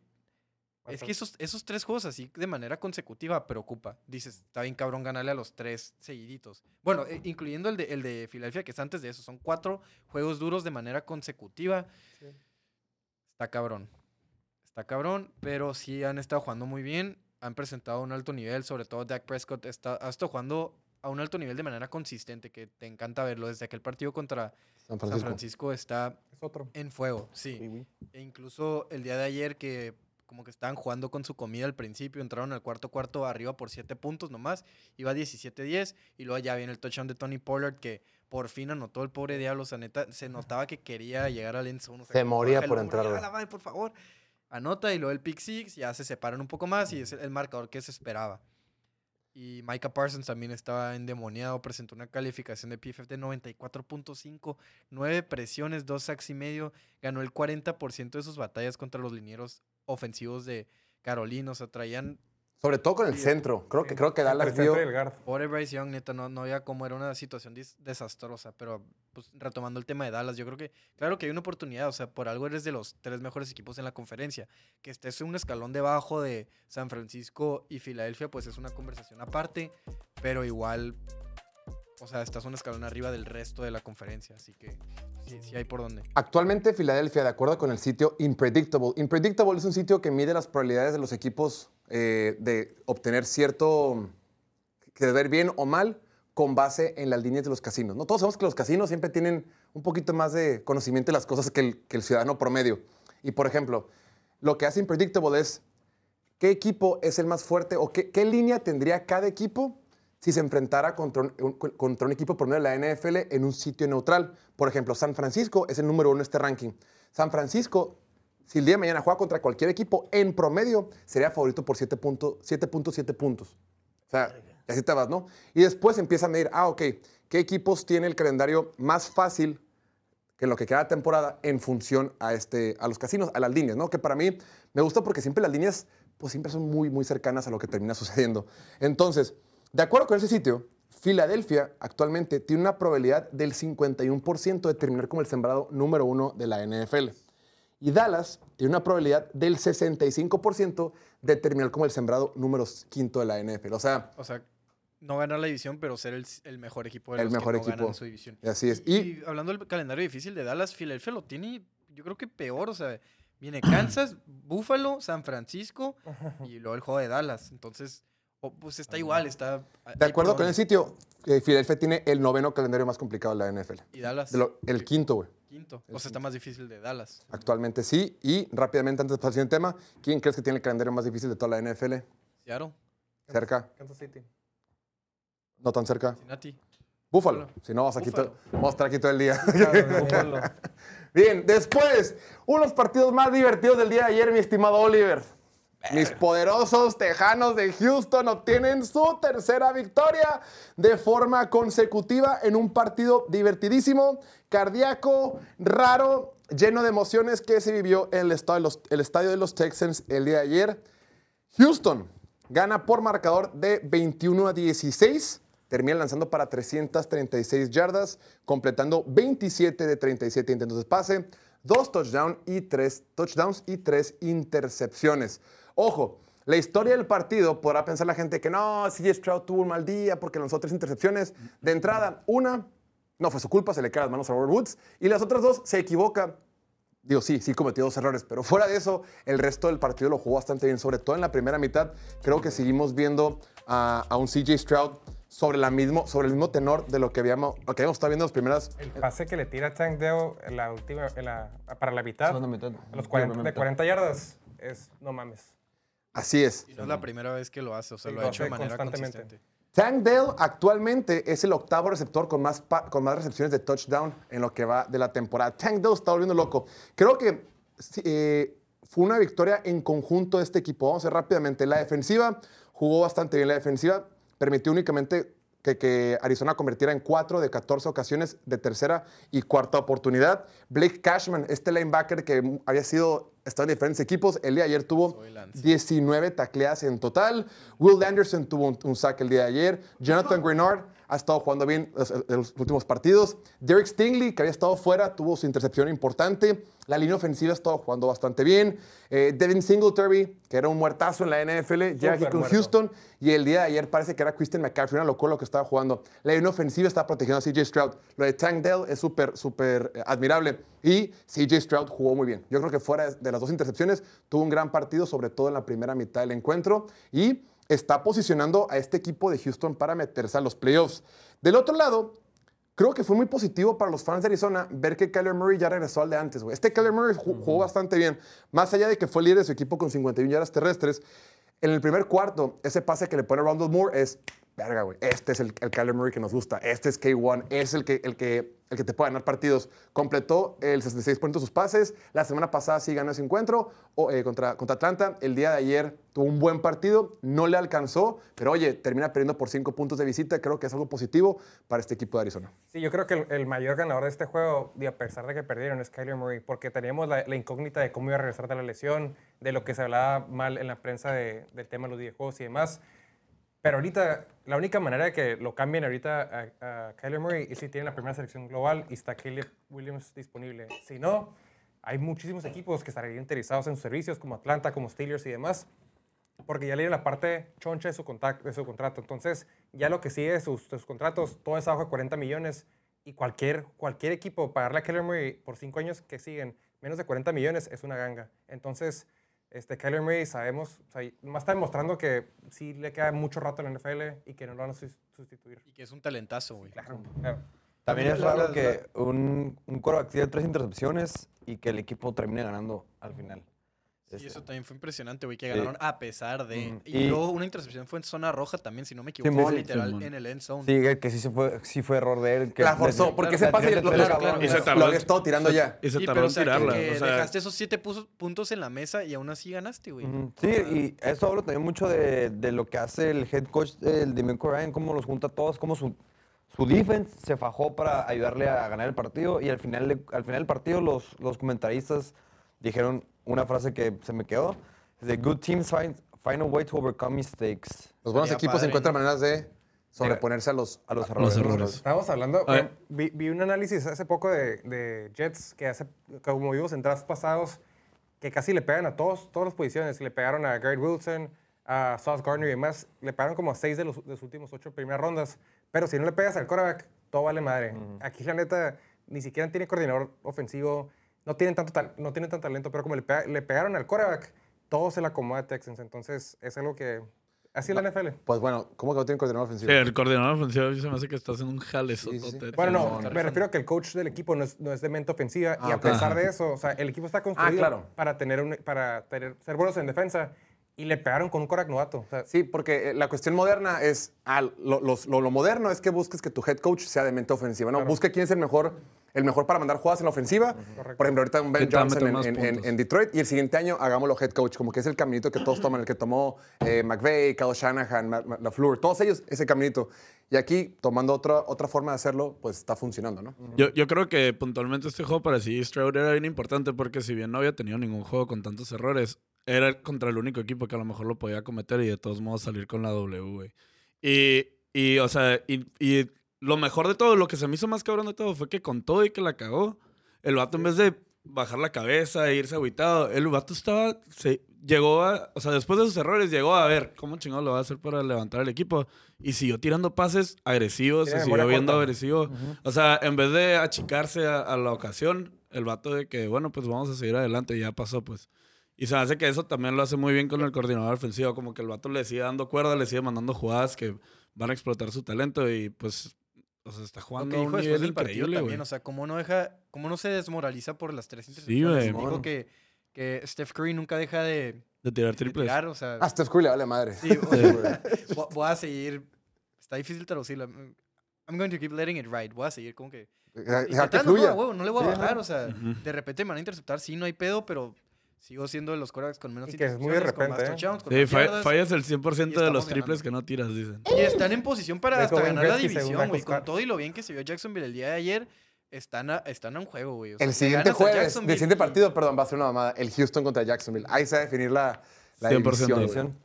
Es que esos, esos tres juegos así de manera consecutiva preocupa. Dices, está bien cabrón ganarle a los tres seguiditos. Bueno, eh, incluyendo el de, el de Filadelfia, que es antes de eso. Son cuatro juegos duros de manera consecutiva. Está cabrón. Está cabrón, pero sí han estado jugando muy bien. Han presentado un alto nivel, sobre todo Dak Prescott está, ha estado jugando a un alto nivel de manera consistente, que te encanta verlo. Desde aquel partido contra San San Francisco. Está Es otro. en fuego, sí. E incluso el día de ayer que como que estaban jugando con su comida al principio, entraron al cuarto cuarto arriba por 7 puntos nomás, iba 17-10 y luego ya viene el touchdown de Tony Pollard que por fin anotó el pobre diablo, o sea, neta, se notaba que quería llegar al end zone, o sea, Se moría "Baja el por entrar, ya, güey". la madre, por favor. Anota y luego el pick six, ya se separan un poco más y es el marcador que se esperaba. Y Micah Parsons también estaba endemoniado, presentó una calificación de PFF de 94.5, 9 presiones, 2 sacks y medio, ganó el 40% de sus batallas contra los linieros ofensivos de Carolina, o sea, traían Sobre todo con el centro. Creo que, creo que Dallas vio... Pobre Bryce Young, neta, no, no había como era una situación desastrosa, pero pues, retomando el tema de Dallas, yo creo que, claro que hay una oportunidad, o sea, por algo eres de los tres mejores equipos en la conferencia. Que estés un escalón debajo de San Francisco y Filadelfia, pues es una conversación aparte, pero igual, o sea, estás un escalón arriba del resto de la conferencia, así que sí, sí hay por dónde. Actualmente Filadelfia, de acuerdo con el sitio Impredictable, Impredictable es un sitio que mide las probabilidades de los equipos eh, de obtener cierto, de ver bien o mal con base en las líneas de los casinos. ¿no? Todos sabemos que los casinos siempre tienen un poquito más de conocimiento de las cosas que el, ciudadano promedio. Y por ejemplo, lo que hace Impredictable es qué equipo es el más fuerte o qué, línea tendría cada equipo si se enfrentara contra un- contra un equipo promedio de la NFL en un sitio neutral. Por ejemplo, San Francisco es el número uno en este ranking. San Francisco, si el día de mañana juega contra cualquier equipo, en promedio sería favorito por 7.7 7.7 puntos. O sea, así te vas, ¿no? Y después empiezan a medir, ah, ok, ¿qué equipos tiene el calendario más fácil que en lo que queda de temporada en función a, este, a los casinos, a las líneas, ¿no? Que para mí me gusta porque siempre las líneas, pues siempre son muy, muy cercanas a lo que termina sucediendo. Entonces, de acuerdo con ese sitio, Filadelfia actualmente tiene una probabilidad del 51% de terminar como el sembrado número uno de la NFL. Y Dallas tiene una probabilidad del 65% de terminar como el sembrado número quinto de la NFL. O sea, O sea, no ganar la división, pero ser el, el mejor equipo de El los mejor que no equipo. ganan su división. así es. Y, Y hablando del calendario difícil de Dallas, Filadelfia lo tiene, yo creo que peor. O sea, viene Kansas, Buffalo, San Francisco y luego el juego de Dallas. Entonces, pues está igual, está. de acuerdo con el sitio, eh, Filadelfia tiene el noveno calendario más complicado de la NFL. Y Dallas, lo- el quinto, güey. Quinto. O sea, está más difícil de Dallas. Actualmente sí. Y rápidamente, antes de pasar al siguiente tema, ¿quién crees que tiene el calendario más difícil de toda la NFL? Seattle, Cerca, Kansas City. no tan cerca. Cincinnati. Búfalo. Si no, vamos, aquí todo- vamos a estar aquí todo el día. Búfalo. Bien, después, uno de los partidos más divertidos del día de ayer, mi estimado Oliver. Mis poderosos tejanos de Houston obtienen su tercera victoria de forma consecutiva en un partido divertidísimo, cardíaco, raro, lleno de emociones que se vivió en el estadio de los, el estadio de los Texans el día de ayer. Houston gana por marcador de 21 a 16. Termina lanzando para 336 yardas, completando 27 de 37 intentos de pase, dos touchdowns y tres touchdowns y tres intercepciones. Ojo, la historia del partido podrá pensar la gente que no, CJ Stroud tuvo un mal día porque lanzó tres intercepciones. De entrada, una no fue su culpa, se le cae las manos a Robert Woods, y las otras dos se equivoca Digo, sí, sí cometió dos errores, pero fuera de eso, el resto del partido lo jugó bastante bien, sobre todo en la primera mitad. Creo que seguimos viendo a, a un CJ Stroud sobre, la mismo, sobre el mismo tenor de lo que habíamos, lo que habíamos estado viendo en las primeras. El pase que le tira Tank Dell en la última, en la, para la mitad, Segunda mitad. a los 40, Primera de mitad. 40 yardas, es no mames. Así es. Y no es la primera vez que lo hace, o sea, Sí, lo ha hecho de manera constantemente. consistente. Tank Dell actualmente es el octavo receptor con más, con más recepciones de touchdown en lo que va de la temporada. Tank Dell está volviendo loco. Creo que eh, fue una victoria en conjunto de este equipo. Vamos a ver rápidamente. La defensiva jugó bastante bien. La defensiva permitió únicamente que, que Arizona convirtiera en 4 de 14 ocasiones de tercera y cuarta oportunidad. Blake Cashman, este linebacker que había sido, estado en diferentes equipos, el día de ayer tuvo Soy Lance. 19 tacleadas en total. Will Anderson tuvo un, un sack el día de ayer. Jonathan Grenard ha estado jugando bien los, los últimos partidos. Derek Stingley, que había estado fuera, tuvo su intercepción importante. La línea ofensiva ha estado jugando bastante bien. Eh, Devin Singletary, que era un muertazo en la NFL, llega aquí con muerto. Houston. Y el día de ayer parece que era Christian McCaffrey, una locura lo que estaba jugando. La línea ofensiva está protegiendo a CJ Stroud. Lo de Tank Dell es súper, súper eh, admirable. Y CJ Stroud jugó muy bien. Yo creo que fuera de las dos intercepciones, tuvo un gran partido, sobre todo en la primera mitad del encuentro. Y está posicionando a este equipo de Houston para meterse a los playoffs. Del otro lado, creo que fue muy positivo para los fans de Arizona ver que Kyler Murray ya regresó al de antes, güey. Este Kyler Murray ju- jugó bastante bien. Más allá de que fue líder de su equipo con 51 yardas terrestres, en el primer cuarto, ese pase que le pone Rondell Moore es verga, güey, este es el, el Kyler Murray que nos gusta, este es K1, es el que, el que, el que te puede ganar partidos. Completó el 66% de sus pases, la semana pasada sí ganó ese encuentro o, eh, contra, contra Atlanta, el día de ayer tuvo un buen partido, no le alcanzó, pero oye, termina perdiendo por 5 puntos de visita, creo que es algo positivo para este equipo de Arizona. Sí, yo creo que el, el mayor ganador de este juego, y a pesar de que perdieron, es Kyler Murray, porque teníamos la, la incógnita de cómo iba a regresar de la lesión, de lo que se hablaba mal en la prensa de- del tema de los videojuegos y demás. Pero ahorita, la única manera de que lo cambien ahorita a, a Kyler Murray es si tienen la primera selección global y está Caleb Williams disponible. Si no, hay muchísimos equipos que estarían interesados en sus servicios, como Atlanta, como Steelers y demás, porque ya le dieron la parte choncha de su, contrato. Entonces, ya lo que sigue de sus contratos, todo es abajo de 40 millones y cualquier, cualquier equipo pagarle a Kyler Murray por cinco años que siguen menos de 40 millones es una ganga. Entonces, este, Kyler Murray sabemos, o sea, más está demostrando que sí le queda mucho rato en la NFL y que no lo van a sus- sustituir. Y que es un talentazo, güey. Claro, claro. También es raro que un, un quarterback tiene tres intercepciones y que el equipo termine ganando al final. Sí, Este, eso también fue impresionante, güey, que ganaron a pesar de... Y, Y- luego una intercepción fue en zona roja también, si no me equivoco, sí, literal en el end zone. Sí, que sí, se fue, sí fue error de él. Que la forzó, desde- porque claro, ese pase lo, claro, lo- y se lo tardó- había estado tirando ya. Y se tardó o en sea, tirarla. que o sea, dejaste esos siete puntos en la mesa y aún así ganaste, güey. Sí, y eso habla también mucho de, de lo que hace el head coach, el Demeco Ryan, cómo los junta a todos, cómo su, su defense se fajó para ayudarle a ganar el partido y al final, al final del partido los, los comentaristas dijeron una frase que se me quedó, es de good teams find, find a way to overcome mistakes. Los buenos equipos padre. encuentran maneras de sobreponerse a los, A los a errores. errores. Estábamos hablando, vi, vi un análisis hace poco de, de Jets que hace, como vimos en drafts pasados, que casi le pegan a todos, todas las posiciones. Le pegaron a Garrett Wilson, a Sauce Gardner y demás. Le pegaron como a seis de los, de los últimos ocho primeras rondas. Pero si no le pegas al quarterback, todo vale madre. Aquí, la neta, ni siquiera tiene coordinador ofensivo. No tienen tanto, tal- no tienen tanto talento, pero como le, pega- le pegaron al quarterback, todo se le acomoda a Texans. Entonces, es algo que... Así es la NFL. Pues bueno, ¿cómo que no tienen coordinador ofensivo? sí, el coordinador ofensivo se me hace que está haciendo un jale. Sí. Bueno, no, me refiero a que el coach del equipo no es, no es de mente ofensiva y Ah, a ok. pesar de eso, o sea, el equipo está construido claro. para, tener un, para tener, ser buenos en defensa y le pegaron con un corac novato. O sea, Sí, porque eh, la cuestión moderna es, ah, lo, los- lo- lo moderno es que busques que tu head coach sea de mente ofensiva, ¿no? Busca quién es el mejor, el mejor para mandar jugadas en la ofensiva. Por ejemplo, ahorita un Ben ¿Quién te va a Johnson en, más en- en- puntos? en Detroit y el siguiente año hagámoslo head coach, como que es el caminito que todos toman, el que tomó eh, McVay, Kyle Shanahan, Ma- Ma- LaFleur, todos ellos, ese caminito. Y aquí, tomando otra, otra forma de hacerlo, pues está funcionando, ¿no? Yo, yo creo que puntualmente este juego para sí Stroud era bien importante porque si bien no había tenido ningún juego con tantos errores, era contra el único equipo que a lo mejor lo podía cometer y de todos modos salir con la W, güey. Y, y, o sea, y, y lo mejor de todo, lo que se me hizo más cabrón de todo fue que con todo y que la cagó, el vato en vez de bajar la cabeza e irse agüitado, el vato estaba, se, llegó a, o sea, después de sus errores, llegó a ver cómo chingado lo va a hacer para levantar el equipo y siguió tirando pases agresivos, se siguió viendo agresivo. O sea, en vez de achicarse a, a la ocasión, el vato de que, bueno, pues vamos a seguir adelante, ya pasó, pues. Y se hace que eso también lo hace muy bien con el coordinador ofensivo, como que el vato le sigue dando cuerda, le sigue mandando jugadas que van a explotar su talento y pues, o sea, está jugando a un nivel del partido increíble, también, güey. o sea, cómo no deja, cómo no se desmoraliza por las tres Sí, intercepciones. güey. Dijo que, que Steph Curry nunca deja de, De tirar de triples. tirar, o sea, Ah, Steph Curry le vale madre. sí, o sea, voy a seguir, está difícil traducirlo. I'm going to keep letting it ride. Voy a seguir como que Deja que intentando, no, a le voy a Sí, bajar, o sea, de repente me van a interceptar, sí, no hay pedo, pero sigo siendo de los quarterbacks con menos Y que es muy de con repente, ¿eh? touchdowns, con Sí, más fa- yardas. fallas el 100% de los triples ganando. que no tiras, dicen. Y están en posición para hasta ganar la división, güey. Con todo y lo bien que se vio Jacksonville el día de ayer, están a, están a un juego, güey. O sea, El si siguiente jueves, el siguiente y- partido, perdón, va a ser una mamada. El Houston contra Jacksonville. Ahí se va a definir la, la 100%. división.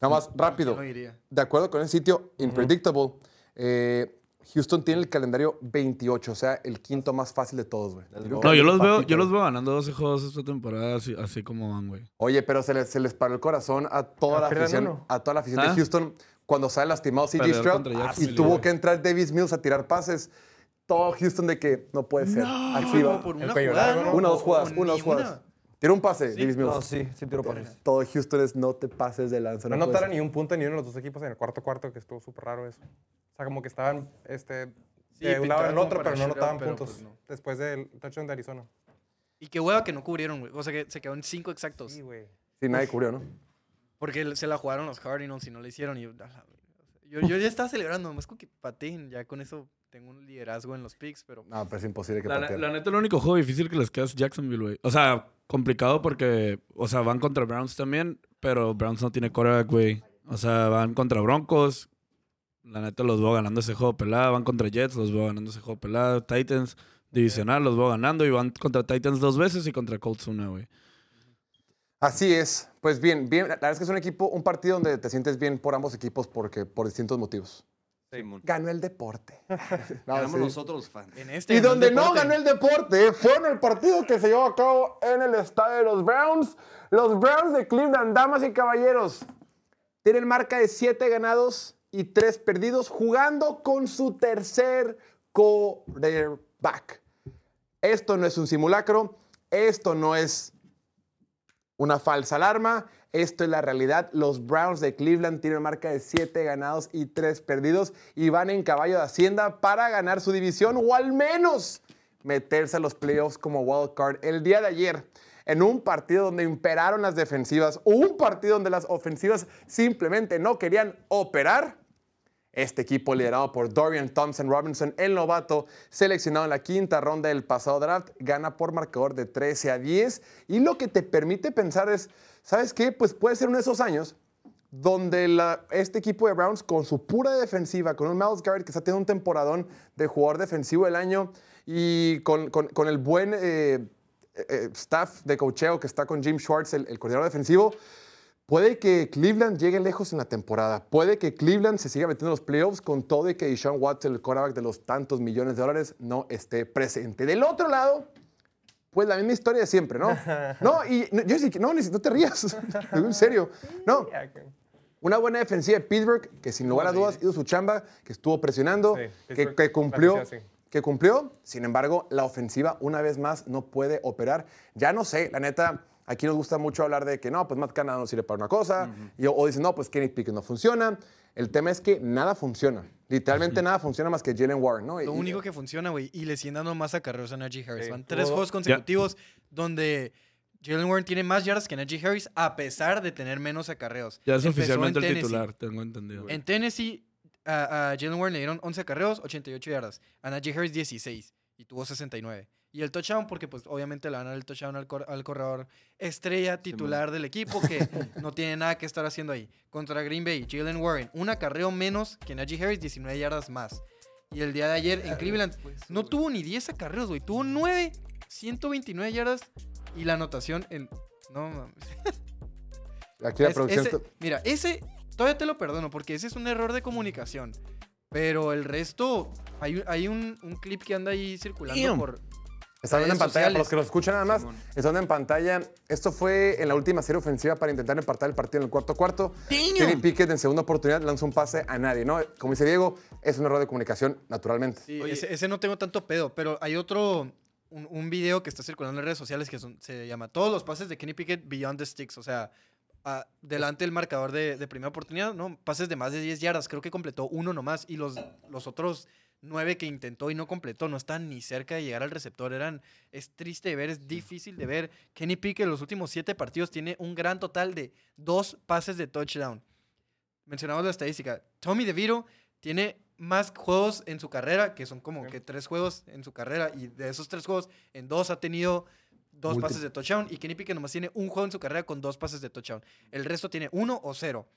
Nada más, rápido. No. De acuerdo con el sitio Unpredictable, eh, Houston tiene el calendario 28, o sea, el quinto más fácil de todos, güey. No, yo los veo, yo los veo ganando 12 juegos esta temporada así, así como van, güey. Oye, pero se les, se les paró el corazón a toda la pierdan afición, a toda la afición ¿Ah? de Houston cuando sale lastimado CJ Stroud y tuvo güey. que entrar Davis Mills a tirar pases. Todo Houston de que no puede ser. Sí, Aquí fue va. por una jugada, ¿no? ¿no? Una o dos jugadas, una o dos jugadas. Tira un pase, Davis Mills. No, sí, sí tiro pases. Todo Houston es no te pases de lanza. no puede notaron ser. ni un punto ni uno de los dos equipos en el cuarto cuarto, que estuvo súper raro eso. O sea, como que estaban este, Sí, de un lado en el como otro, pero no shootout, notaban pero, puntos pues, no. después del touchdown de Arizona. Y qué hueva que no cubrieron, güey. O sea, que se quedó en cinco exactos. Sí, güey. Sí, nadie cubrió, ¿no? Porque se la jugaron los Cardinals y no le hicieron. Y, yo Yo, yo ya estaba celebrando, nomás con que pateen. Ya con eso tengo un liderazgo en los picks, pero No, pero es imposible que La, pateen. la neta, el único juego difícil que les queda es Jacksonville, güey. O sea, complicado porque, o sea, van contra Browns también, pero Browns no tiene quarterback, güey. O sea, van contra Broncos. La neta, los veo ganando ese juego pelado. Van contra Jets, los veo ganando ese juego pelado. Titans, divisional, los veo ganando. Y van contra Titans dos veces y contra Colts una, güey. Así es. Pues bien, bien. La verdad es que es un equipo, un partido donde te sientes bien por ambos equipos porque por distintos motivos. Ganó el deporte. No, Ganamos sí. nosotros los fans. en este. Y el donde no ganó el deporte fue en el partido que se llevó a cabo en el estadio de los Browns. Los Browns de Cleveland, damas y caballeros, tienen marca de 7 ganados y 3 perdidos jugando con su tercer quarterback. Esto no es un simulacro, esto no es una falsa alarma. Esto es la realidad. Los Browns de Cleveland tienen marca de 7 ganados y 3 perdidos y van en caballo de Hacienda para ganar su división o al menos meterse a los playoffs como wild card. El día de ayer, en un partido donde imperaron las defensivas, un partido donde las ofensivas simplemente no querían operar, este equipo liderado por Dorian Thompson Robinson, el novato seleccionado en la quinta ronda del pasado draft, gana por marcador de 13 a 10 y lo que te permite pensar es, ¿sabes qué? Pues puede ser uno de esos años donde este equipo de Browns con su pura defensiva, con un Miles Garrett que está teniendo un temporadón de jugador defensivo del año y con, el buen eh, eh, staff de cocheo que está con Jim Schwartz, el, el coordinador defensivo, Puede que Cleveland llegue lejos en la temporada. Puede que Cleveland se siga metiendo en los playoffs con todo y que Deshaun Watson, el quarterback de los tantos millones de dólares, no esté presente. Del otro lado, pues la misma historia de siempre, ¿no? No, y no, yo sí que no, ni- no te rías. en serio. No, una buena defensiva de Pittsburgh, que sin lugar a dudas hizo su chamba, que estuvo presionando, Sí, que, cumplió. Que cumplió, sin embargo, la ofensiva una vez más no puede operar. Ya no sé, la neta, aquí nos gusta mucho hablar de que no, pues Matt Canada no sirve para una cosa, y, o dicen, no, pues Kenny Pickett no funciona. El tema es que nada funciona. Literalmente nada funciona más que Jalen Warren, ¿no? Lo Y- único que funciona, güey, y le siguen dando más acarreos a Najee Harris. Van tres juegos consecutivos donde Jalen Warren tiene más yardas que Najee Harris a pesar de tener menos acarreos. Ya es Empezó oficialmente en el Tennessee. titular, tengo entendido. En Tennessee, a, a Jalen Warren le dieron 11 acarreos, 88 yardas. A Najee Harris 16 y tuvo 69. Y el touchdown, porque pues obviamente le van a dar el touchdown al, cor- al corredor estrella titular del equipo que no tiene nada que estar haciendo ahí. Contra Green Bay, Jalen Warren, un acarreo menos que Najee Harris, 19 yardas más. Y el día de ayer en Cleveland no tuvo ni 10 acarreos, güey. Tuvo 9, 129 yardas y la anotación en... No mames. Aquí la Es- producción... ese- mira, ese todavía te lo perdono porque ese es un error de comunicación. Pero el resto, hay, un- hay un, un clip que anda ahí circulando Damn. por... Está viendo en pantalla, para los sociales. que lo escuchan nada más, está viendo en pantalla. Esto fue en la última serie ofensiva para intentar empatar el partido en el cuarto cuarto. Kenny Pickett en segunda oportunidad lanzó un pase a nadie, ¿no? Como dice Diego, es un error de comunicación, naturalmente. Sí, ese, ese no tengo tanto pedo, pero hay otro, un, un video que está circulando en redes sociales que son- se llama Todos los pases de Kenny Pickett Beyond the Sticks, o sea, ah, delante del marcador de, de primera oportunidad, ¿no? Pases de más de 10 yardas, creo que completó uno nomás y los, los otros nueve que intentó y no completó no están ni cerca de llegar al receptor, eran, es triste de ver, es difícil de ver. Kenny Pickett en los últimos siete partidos tiene un gran total de dos pases de touchdown. Mencionamos la estadística. Tommy DeVito tiene más juegos en su carrera, que son como que tres juegos en su carrera, y de esos tres juegos, en dos ha tenido dos Múltiples. pases de touchdown, y Kenny Pickett nomás tiene un juego en su carrera con dos pases de touchdown. El resto tiene uno o cero.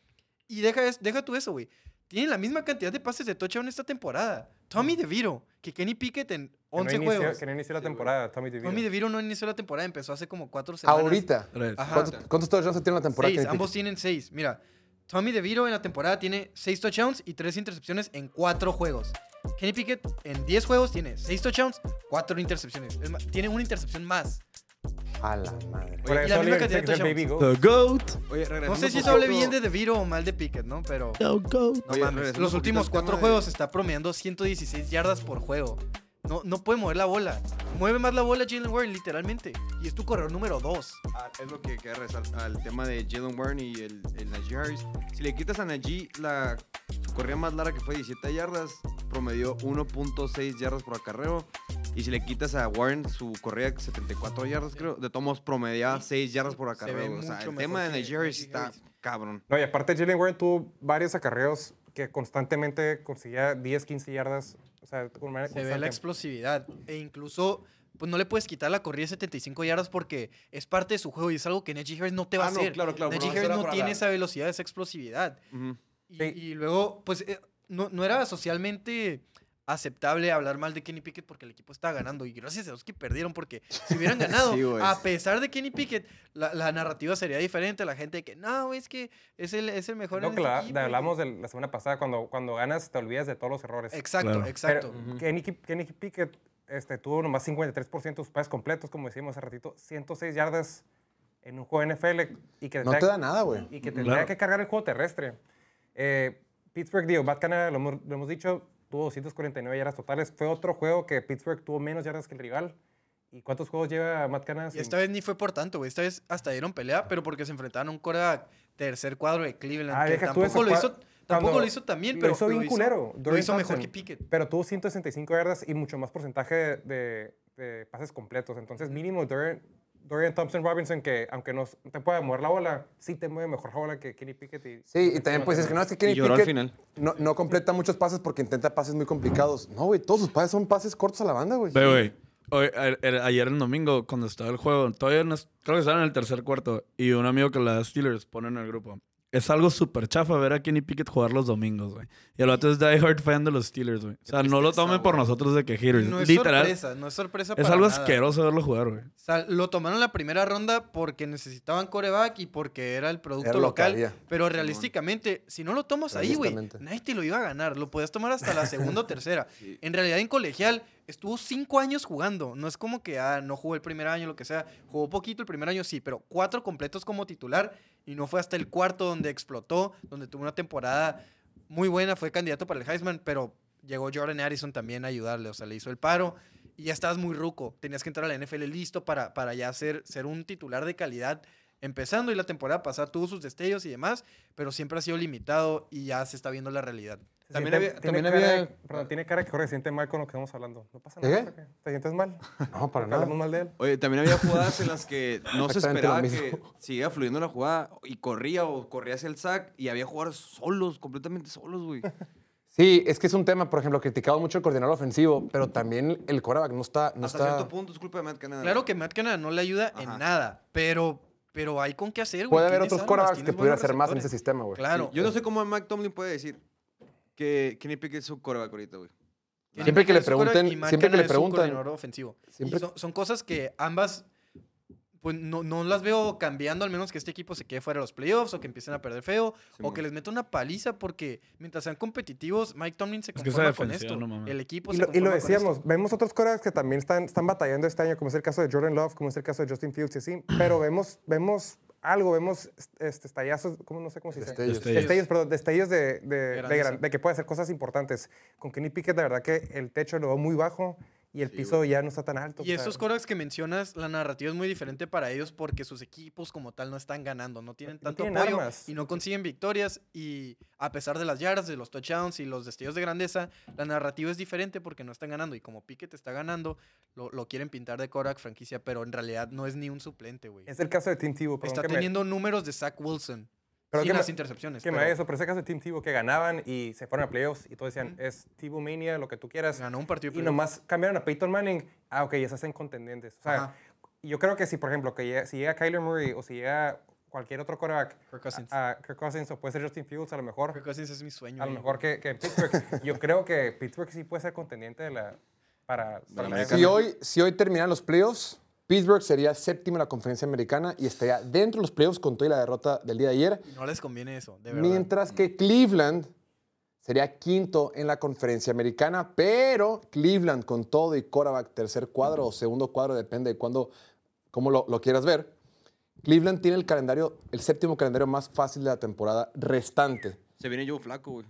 Y deja, es- deja tú eso, güey. Tiene la misma cantidad de pases de touchdown esta temporada. Tommy DeVito, que Kenny Pickett en Que no 11 inició- juegos. Que no inició la temporada, Tommy DeVito. Tommy DeVito no inició la temporada, empezó hace como cuatro semanas. Ahorita. ¿Cuántos, cuántos touchdowns tiene en la temporada? Seis, ambos Pickett? tienen seis. Mira, Tommy DeVito en la temporada tiene seis touchdowns y tres intercepciones en cuatro juegos. Kenny Pickett en 10 juegos tiene seis touchdowns, cuatro intercepciones. Es ma- tiene una intercepción más. A la madre. Por y la misma de Baby. Goat. The GOAT. Oye, No sé si eso hable bien de DeVito o mal de Pickett, ¿no? Pero The GOAT. no Oye, mames. Los últimos cuatro juegos está promediando 116 yardas por juego. No, no puede mover la bola. Mueve más la bola Jalen Warren, literalmente. Y es tu corredor número 2. Ah, es lo que quería regresar al tema de Jalen Warren y el, el Najee Harris. Si le quitas a Najee la su corrida más larga que fue 17 yardas, promedió 1.6 yardas por acarreo. Y si le quitas a Warren su corrida de 74 yardas, creo, de tomos promediaba 6 yardas por acarreo. O sea, el tema de Najee está cabrón. No, y aparte Jalen Warren tuvo varios acarreos que constantemente conseguía 10, 15 yardas. O sea, con manera Se ve la explosividad. E incluso, pues no le puedes quitar la corrida de 75 yardas porque es parte de su juego y es algo que Najee Harris no te va Ah, a no, hacer. claro, claro, Najee Harris no tiene la- esa velocidad, esa explosividad. Y, Sí. y luego, pues, eh, no, no era socialmente aceptable hablar mal de Kenny Pickett porque el equipo estaba ganando. Y gracias a Dios que perdieron porque si hubieran ganado, Sí, a pesar de Kenny Pickett, la, la narrativa sería diferente. La gente de que, no, es que es el, es el mejor Lo en que este la- equipo", hablamos de la semana pasada, cuando, cuando ganas te olvidas de todos los errores. Exacto, Claro. exacto. Pero Kenny, Kenny Pickett este, tuvo nomás 53% de sus pases completos, como decíamos hace ratito, 106 yardas en un juego de NFL y que No te da nada, güey. y que tendría Claro. que cargar el juego terrestre. Eh, Pittsburgh, digo, Matt Canada, lo, lo hemos dicho, tuvo 249 yardas totales. Fue otro juego que Pittsburgh tuvo menos yardas que el rival. ¿Y cuántos juegos lleva Matt Canada? Y esta vez ni fue por tanto, güey. Esta vez hasta dieron pelea, pero porque se enfrentaron a un Cora tercer cuadro de Cleveland. Ah, que tampoco lo hizo, tampoco lo hizo tan bien, lo pero hizo bien culero, Lo hizo mejor que Pickett. Pero tuvo 165 yardas y mucho más porcentaje de, de pases completos. Entonces, mínimo Dorian, Dorian Thompson Robinson, que aunque no te pueda mover la bola, sí te mueve mejor la bola que Kenny Pickett. Y, Sí, y también pues es que no es que Kenny Y Pickett final. No, no completa muchos pases porque intenta pases muy complicados. No, güey, todos sus pases son pases cortos a la banda, güey. Ve, güey. hoy- a- a- Ayer el domingo, cuando estaba el juego, todavía no, es- creo que estaba en el tercer cuarto, y un amigo que la Steelers pone en el grupo. Es algo súper chafa ver a Kenny Pickett jugar los domingos, güey. Y el otro es Die Hard fan de los Steelers, güey. O sea, no lo tomen por nosotros de que haters. no es Literal, sorpresa, no es sorpresa es para algo nada. asqueroso verlo jugar, güey. O sea, lo tomaron en la primera ronda porque necesitaban coreback y porque era el producto Era lo que local. Pero realísticamente, si no lo tomas ahí, güey, nadie te lo iba a ganar. Lo podías tomar hasta la segunda o tercera. En realidad, en colegial, estuvo cinco años jugando. No es como que ah, no jugó el primer año, lo que sea. Jugó poquito el primer año, sí, pero cuatro completos como titular. Y no fue hasta el cuarto donde explotó, donde tuvo una temporada muy buena. Fue candidato para el Heisman, pero llegó Jordan Addison también a ayudarle. O sea, le hizo el paro y ya estabas muy ruco. Tenías que entrar a la NFL listo para, para ya ser, ser un titular de calidad empezando y la temporada pasada tuvo sus destellos y demás, pero siempre ha sido limitado y ya se está viendo la realidad. También había- tiene también cara había- de- perdón, tiene cara que Jorge se siente mal con lo que estamos hablando. No pasa ¿Qué? nada. Jorge. ¿Te sientes mal? No, para nada. Hablamos mal de él. Oye, también había jugadas en las que no se esperaba que siguiera fluyendo la jugada y corría o corría hacia el sack y había jugadores solos, completamente solos, güey. Sí, es que es un tema, por ejemplo, criticado mucho el coordinador ofensivo, pero también el quarterback no está... No Hasta está cierto punto es culpa de Matt Canada. Claro que Matt Canada no le ayuda Ajá. en nada, pero, pero hay con qué hacer, güey. puede haber otros quarterbacks que pudieran hacer más en ese sistema, güey. Claro. Yo no sé cómo Mike Tomlin puede decir que Kenny Pickett es su coreback ahorita, güey. Siempre que le pregunten- siempre que le preguntan- ofensivo. Y Siempre- son, son cosas que ambas pues no, no las veo cambiando, al menos que este equipo se quede fuera de los playoffs o que empiecen a perder feo o Simón. que les meta una paliza porque mientras sean competitivos, Mike Tomlin se Es que conforma con esto. no el equipo Y se lo, y lo conforma decíamos, vemos otros quarterbacks que también están, están batallando este año, como es el caso de Jordan Love, como es el caso de Justin Fields y así, pero vemos, vemos algo, vemos este, estallazos, ¿cómo, no sé cómo se dice. Destellos. Destellos. Destellos, perdón, destellos de, de, de, gran- de que puede hacer cosas importantes. Con Kenny Pickett, de verdad que el techo lo veo muy bajo y el piso ya no está tan alto. Y esos quarterbacks que mencionas, la narrativa es muy diferente para ellos porque sus equipos como tal no están ganando, no tienen No tanto tienen apoyo armas. y no consiguen victorias y a pesar de las yardas, de los touchdowns y los destellos de grandeza, la narrativa es diferente porque no están ganando y como Pickett está ganando, lo, lo quieren pintar de quarterback franquicia, pero en realidad no es ni un suplente, güey. Es el caso de Tim Tebow. Está me- teniendo números de Zach Wilson Pero sin que me- las intercepciones. Que me pero haga eso, pero ese caso de Tim Tebow que ganaban y se fueron a playoffs y todos decían, es Tebow Mania, lo que tú quieras. ganó un partido. Y playoff. nomás cambiaron a Peyton Manning. Ah, ok, ya se hacen contendientes. O sea, Ajá. yo creo que si, por ejemplo, que llega- si llega Kyler Murray o si llega cualquier otro quarterback, Kirk Cousins. a, a Kirk Cousins o puede ser Justin Fields, a lo mejor, Kirk Cousins es mi sueño. a lo mejor que, que Pittsburgh. yo creo que Pittsburgh sí puede ser contendiente de la, para, para la. Si hoy, si hoy terminan los playoffs, Pittsburgh sería séptimo en la conferencia americana y estaría dentro de los playoffs con toda la derrota del día de ayer. No les conviene eso, de verdad. Mientras que Cleveland sería quinto en la conferencia americana, pero Cleveland con todo y quarterback tercer cuadro o segundo cuadro, depende de cuándo, cómo lo, lo quieras ver. Cleveland tiene el calendario, el séptimo calendario más fácil de la temporada restante. Se viene Joe Flaco, güey.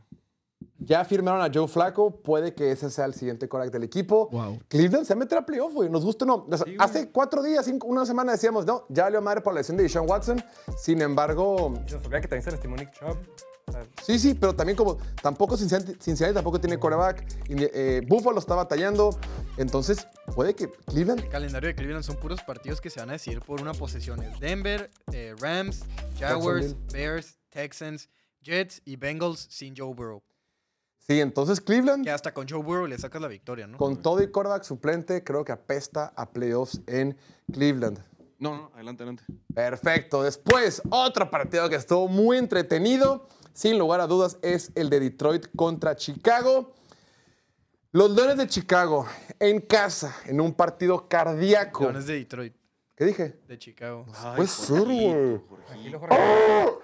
Ya firmaron a Joe Flacco, puede que ese sea el siguiente quarterback del equipo. Wow. Cleveland se va a meter a playoff, güey. Nos gusta o no. O sea, hace cuatro días, cinco- una semana decíamos, no, ya valió madre por la lesión de Deshaun Watson. Sin embargo, Y se nos olvida que también se lastimó Nick Chubb. O sea, Sí, sí, pero también como tampoco Cincinnati, Cincinnati tampoco tiene quarterback, Indi- eh, Buffalo está batallando, entonces puede que Cleveland El calendario de Cleveland son puros partidos que se van a decidir por una posesión. Es Denver, eh, Rams, Jaguars, Jacksonville. Bears, Texans, Jets y Bengals sin Joe Burrow. Sí, entonces Cleveland, Que hasta con Joe Burrow le sacas la victoria, ¿no? con todo y quarterback suplente, creo que apesta a playoffs en Cleveland. No, no, adelante, adelante. Perfecto. Después, otro partido que estuvo muy entretenido, sin lugar a dudas, es el de Detroit contra Chicago. Los Leones de Chicago en casa, en un partido cardíaco. Leones de Detroit, ¿Qué dije? de Chicago. Puede ser, güey.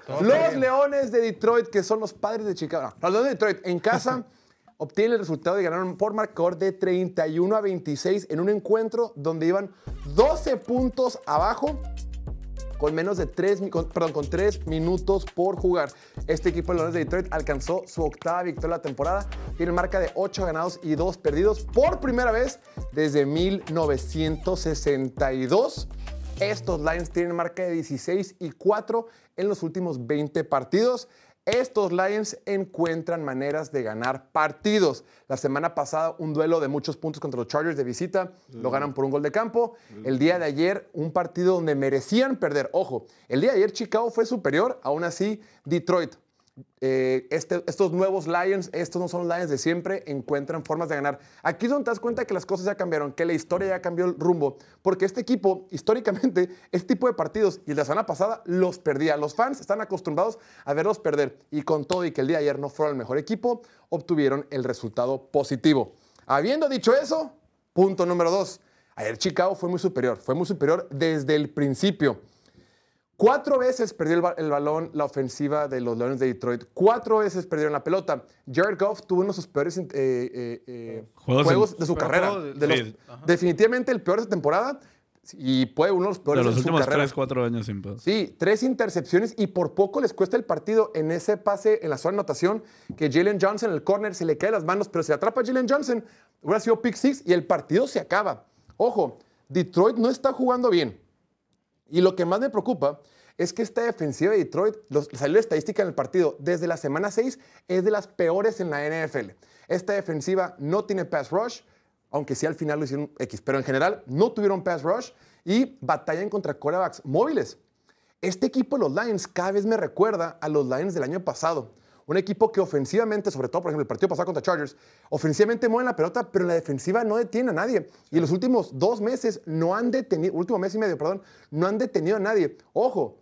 Todo Los bien. Leones de Detroit, que son los padres de Chicago. No, los Leones de Detroit en casa obtienen el resultado y ganaron por marcador de 31 a 26 en un encuentro donde iban 12 puntos abajo con menos de 3, perdón, con 3 minutos por jugar. Este equipo de Leones de Detroit alcanzó su octava victoria de la temporada. Tiene marca de 8 ganados y 2 perdidos por primera vez desde 1962. Estos Lions tienen marca de 16 y 4 en los últimos 20 partidos. Estos Lions encuentran maneras de ganar partidos. La semana pasada un duelo de muchos puntos contra los Chargers de visita, lo ganan por un gol de campo. El día de ayer un partido donde merecían perder. Ojo, el día de ayer Chicago fue superior, aún así Detroit eh, este- estos nuevos Lions, estos no son Lions de siempre, encuentran formas de ganar. Aquí es donde te das cuenta que las cosas ya cambiaron, que la historia ya cambió el rumbo, porque este equipo, históricamente, este tipo de partidos, y la semana pasada los perdía. Los fans están acostumbrados a verlos perder, y con todo y que el día de ayer no fueron el mejor equipo, obtuvieron el resultado positivo. Habiendo dicho eso, punto número dos. Ayer Chicago fue muy superior, fue muy superior desde el principio. Cuatro veces perdió el, ba- el balón la ofensiva de los Leones de Detroit. Cuatro veces perdieron la pelota. Jared Goff tuvo uno de sus peores eh, eh, eh, Juegos juegos, en- de su carrera. de- De los- definitivamente el peor de temporada y puede uno de los De peores de, los su últimos carrera. 3, 4 años sin pedos. Sí, tres intercepciones y por poco les cuesta el partido en ese pase en la zona de anotación que Jalen Johnson, el corner, se le cae de las manos, pero si atrapa a Jalen Johnson, hubiera sido pick six y el partido se acaba. Ojo, Detroit no está jugando bien. Y lo que más me preocupa es que esta defensiva de Detroit, los, salió la estadística en el partido, desde la semana 6 es de las peores en la NFL. Esta defensiva no tiene pass rush, aunque sí al final lo hicieron X, pero en general no tuvieron pass rush y batallan contra quarterbacks móviles. Este equipo los Lions cada vez me recuerda a los Lions del año pasado. Un equipo que ofensivamente, sobre todo, por ejemplo, el partido pasado contra Chargers, ofensivamente mueven la pelota, pero la defensiva no detiene a nadie. Y en los últimos dos meses no han detenido, último mes y medio, perdón, no han detenido a nadie. Ojo,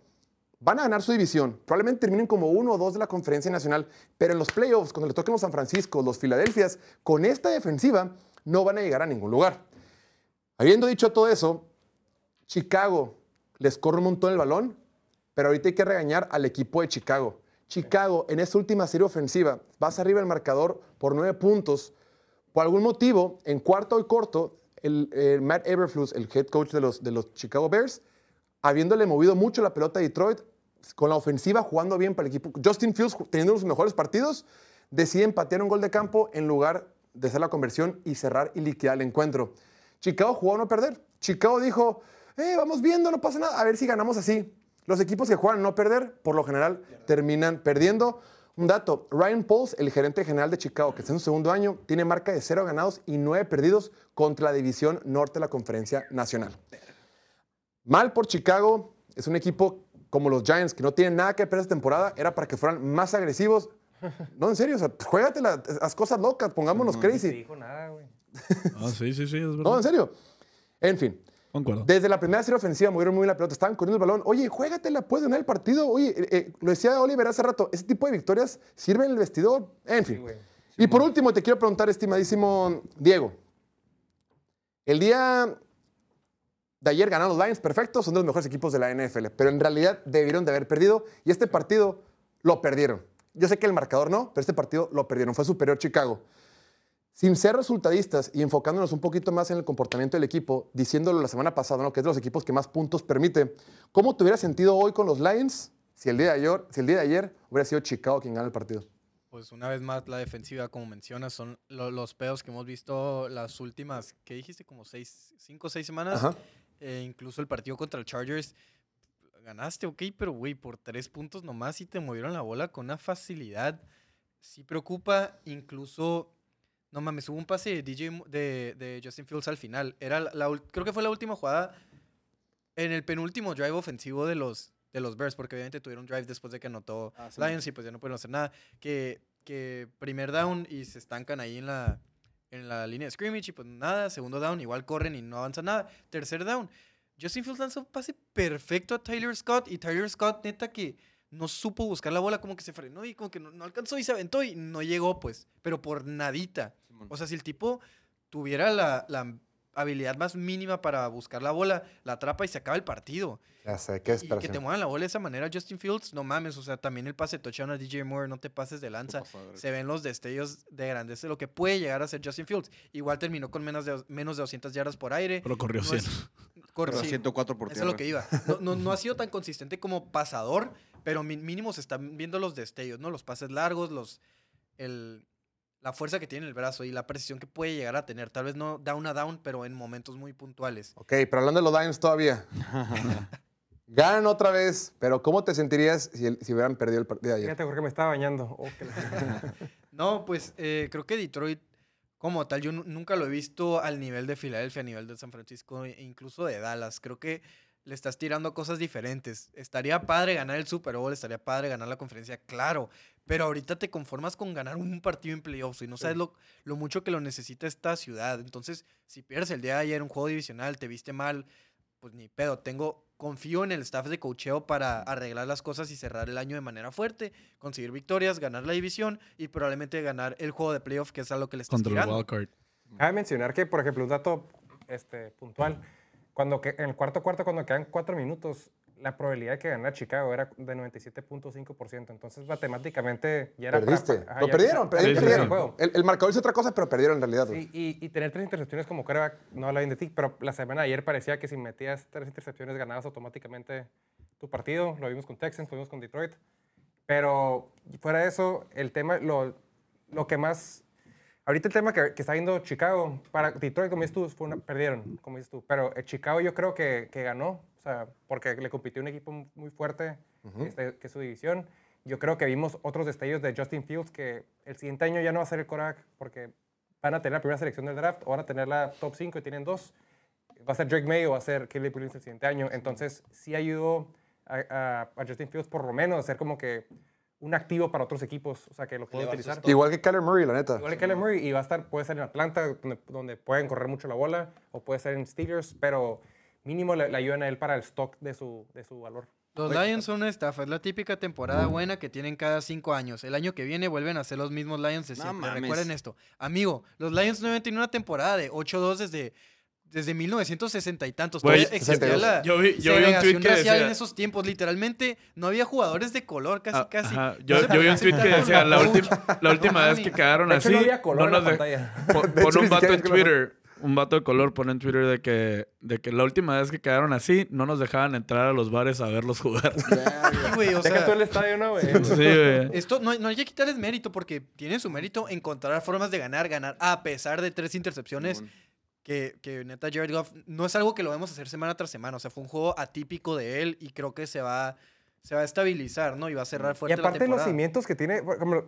van a ganar su división. Probablemente terminen como uno o dos de la conferencia nacional, pero en los playoffs, cuando le toquen los San Francisco, los Filadelfias, con esta defensiva no van a llegar a ningún lugar. Habiendo dicho todo eso, Chicago les corre un montón el balón, pero ahorita hay que regañar al equipo de Chicago. Chicago, en esta última serie ofensiva, vas arriba del marcador por nueve puntos. Por algún motivo, en cuarto y corto, el, el Matt Eberflus, el head coach de los, de los Chicago Bears, habiéndole movido mucho la pelota a Detroit, con la ofensiva jugando bien para el equipo. Justin Fields, teniendo los mejores partidos, decide empatear un gol de campo en lugar de hacer la conversión y cerrar y liquidar el encuentro. Chicago jugó a no perder. Chicago dijo, eh, vamos viendo, no pasa nada, a ver si ganamos así. Los equipos que juegan a no perder, por lo general, terminan perdiendo. Un dato, Ryan Pauls, el gerente general de Chicago, que está en su segundo año, tiene marca de cero ganados y nueve perdidos contra la división norte de la conferencia nacional. Mal por Chicago, es un equipo como los Giants, que no tienen nada que perder esta temporada, era para que fueran más agresivos. No, en serio, o sea, pues, juégate la- las cosas locas, pongámonos No te crazy. dijo nada, güey. Ah, sí, sí, sí, es verdad. No, en serio. En fin, Concuerdo. desde la primera serie ofensiva movieron muy bien la pelota, estaban corriendo el balón. Oye, juégatela, puedes ganar el partido. Oye, eh, eh, lo decía Oliver hace rato, ese tipo de victorias sirven en el vestidor. En fin. güey. y por último, te quiero preguntar, estimadísimo Diego. El día de ayer ganaron los Lions, perfecto, son de los mejores equipos de la NFL, pero en realidad debieron de haber perdido y este partido lo perdieron. Yo sé que el marcador no, pero este partido lo perdieron, fue superior Chicago. Sin ser resultadistas y enfocándonos un poquito más en el comportamiento del equipo, diciéndolo la semana pasada, ¿no? que es de los equipos que más puntos permite, ¿cómo te hubiera sentido hoy con los Lions si el día de ayer, si el día de ayer hubiera sido Chicago quien gana el partido? Pues una vez más, la defensiva, como mencionas, son lo- los pedos que hemos visto las últimas, ¿qué dijiste? Como seis, cinco o seis semanas. Eh, incluso el partido contra el Chargers. Ganaste, ok, pero güey, por tres puntos nomás y te movieron la bola con una facilidad. Sí preocupa, incluso. No mames, hubo un pase de DJ de, de Justin Fields al final. Era la, creo que fue la última jugada en el penúltimo drive ofensivo de los, de los Bears, porque obviamente tuvieron drive después de que anotó Ah, sí. Lions y pues ya no pudieron hacer nada. Que que primer down y se estancan ahí en la, en la línea de scrimmage y pues nada, segundo down, igual corren y no avanza nada. Tercer down, Justin Fields lanza un pase perfecto a Tyler Scott y Tyler Scott neta que no supo buscar la bola, como que se frenó y como que no, no alcanzó y se aventó y no llegó pues, pero por nadita. O sea, si el tipo tuviera la, la habilidad más mínima para buscar la bola, la atrapa y se acaba el partido. Ya sé, qué Y que te muevan la bola de esa manera, Justin Fields, no mames, o sea, también el pase de touchdown a DJ Moore, no te pases de lanza. Se ven los destellos de grandeza de lo que puede llegar a ser Justin Fields. Igual terminó con menos de, menos de 200 yardas por aire. Pero corrió No 100. es- corre- Pero sí, 104 por eso tierra. es lo que iba. No, no, no ha sido tan consistente como pasador, pero mínimo se están viendo los destellos, ¿no? Los pases largos, los, el, la fuerza que tiene en el brazo y la precisión que puede llegar a tener. Tal vez no down a down, pero en momentos muy puntuales. Ok, pero hablando de los Lions todavía. Ganan otra vez, pero ¿cómo te sentirías si, el- si hubieran perdido el partido de ayer? Fíjate, Jorge, me estaba bañando. Oh, que la- No, pues eh, creo que Detroit, como tal, yo nu- nunca lo he visto al nivel de Filadelfia, a nivel de San Francisco e incluso de Dallas. Creo que le estás tirando cosas diferentes. Estaría padre ganar el Super Bowl, estaría padre ganar la conferencia, claro. Pero ahorita te conformas con ganar un partido en playoffs y no sabes lo, lo mucho que lo necesita esta ciudad. Entonces, si pierdes el día de ayer un juego divisional, te viste mal, pues ni pedo. Tengo, confío en el staff de cocheo para arreglar las cosas y cerrar el año de manera fuerte, conseguir victorias, ganar la división y probablemente ganar el juego de playoff, que es a lo que le estás Contra el tirando. wildcard. Cabe mencionar que, por ejemplo, un dato este, puntual. Cuando que, en el cuarto cuarto, cuando quedan cuatro minutos, la probabilidad de que ganara Chicago era de 97.5%. Entonces, matemáticamente, ya era Perdiste. ajá, lo ya- perdieron, ya- sí, perdieron. el juego. El, el marcador hizo otra cosa, pero perdieron en realidad. Sí, y, y tener tres intercepciones como quarterback, no habla bien de ti, pero la semana de ayer parecía que si metías tres intercepciones ganabas automáticamente tu partido. Lo vimos con Texans, lo vimos con Detroit. Pero fuera de eso, el tema, lo, lo que más... Ahorita el tema que, que está viendo Chicago, para Detroit, como dices tú, fue una- perdieron, como dices tú. Pero el Chicago yo creo que, que ganó, o sea, porque le compitió un equipo muy fuerte, este, que es su división. Yo creo que vimos otros destellos de Justin Fields que el siguiente año ya no va a ser el quarterback porque van a tener la primera selección del draft o van a tener la top 5 y tienen dos. Va a ser Drake May o va a ser Caleb Williams el siguiente año. Entonces, sí ayudó a, a- a Justin Fields por lo menos a ser como que un activo para otros equipos, o sea, que lo pueden utilizar. Igual que Kyler Murray, la neta. Igual que Kyler Murray y va a estar, puede ser en Atlanta, donde, donde pueden correr mucho la bola, o puede ser en Steelers, pero mínimo le, le ayudan a él para el stock de su, de su valor. Los Lions son una estafa, es la típica temporada buena que tienen cada cinco años. El año que viene vuelven a ser los mismos Lions de siempre. Recuerden esto. Amigo, los Lions no tenido una temporada de 8-2 desde, desde 1960 y tantos. 62. la Yo vi- yo vi un tweet que decía- en esos tiempos. Literalmente no había jugadores de color, casi, Ah, casi. ajá. Yo, vi un tweet que decía, la, última la última vez que quedaron De hecho, así, no había color en nos la de- pantalla. pon, De pon hecho, un vato en. Twitter, un vato de color pone en Twitter de que, de que la última vez que quedaron así, no nos dejaban entrar a los bares a verlos jugar. Sí, güey, o Deja sea, tú el estadio, ¿no, güey? sí, güey. Esto no, no hay que quitarles mérito porque tienen su mérito encontrar formas de ganar, ganar a pesar de tres intercepciones. Que, que neta Jared Goff no es algo que lo vemos hacer semana tras semana. O sea, fue un juego atípico de él y creo que se va, se va a estabilizar, ¿no? Y va a cerrar Y fuerte la aparte de los cimientos que tiene,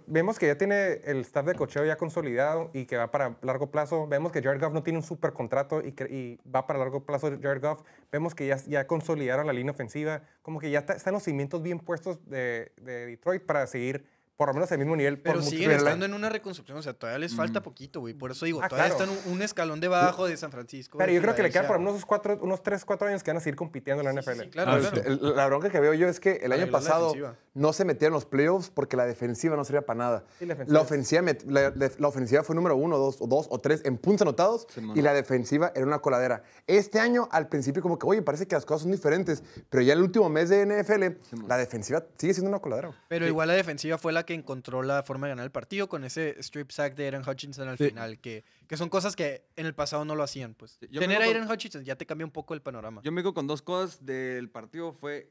vemos que ya tiene el staff de cocheo ya consolidado y que va para largo plazo. Vemos que Jared Goff no tiene un super contrato y, que- y va para largo plazo Jared Goff. Vemos que ya, ya consolidaron la línea ofensiva. Como que ya está- están los cimientos bien puestos de, de Detroit para seguir por lo menos el mismo nivel. Pero siguen estando en una reconstrucción. O sea, todavía les falta poquito, güey. Por eso digo, Ah, todavía claro. están un, un escalón debajo de San Francisco. Pero yo creo que le quedan por lo menos unos, cuatro, unos 3, 4 años que van a seguir compitiendo en la Sí, NFL. sí, claro, Ah, claro. La bronca que veo yo es que el año pasado no se metieron en los playoffs porque la defensiva no servía para nada. Sí, la defensiva la, ofensiva met- la, ofensiva fue número uno, dos, o dos o tres en puntos anotados y la defensiva era una coladera. Este año, al principio, como que, oye, parece que las cosas son diferentes, pero ya el último mes de NFL, la defensiva sigue siendo una coladera. Pero igual la defensiva fue la que encontró la forma de ganar el partido con ese strip sack de Aaron Hutchinson al Sí. final, que, que son cosas que en el pasado no lo hacían. Pues. Sí, yo me Tener a Aaron Hutchinson ya te cambia un poco el panorama. Yo me quedo con dos cosas del partido. Fue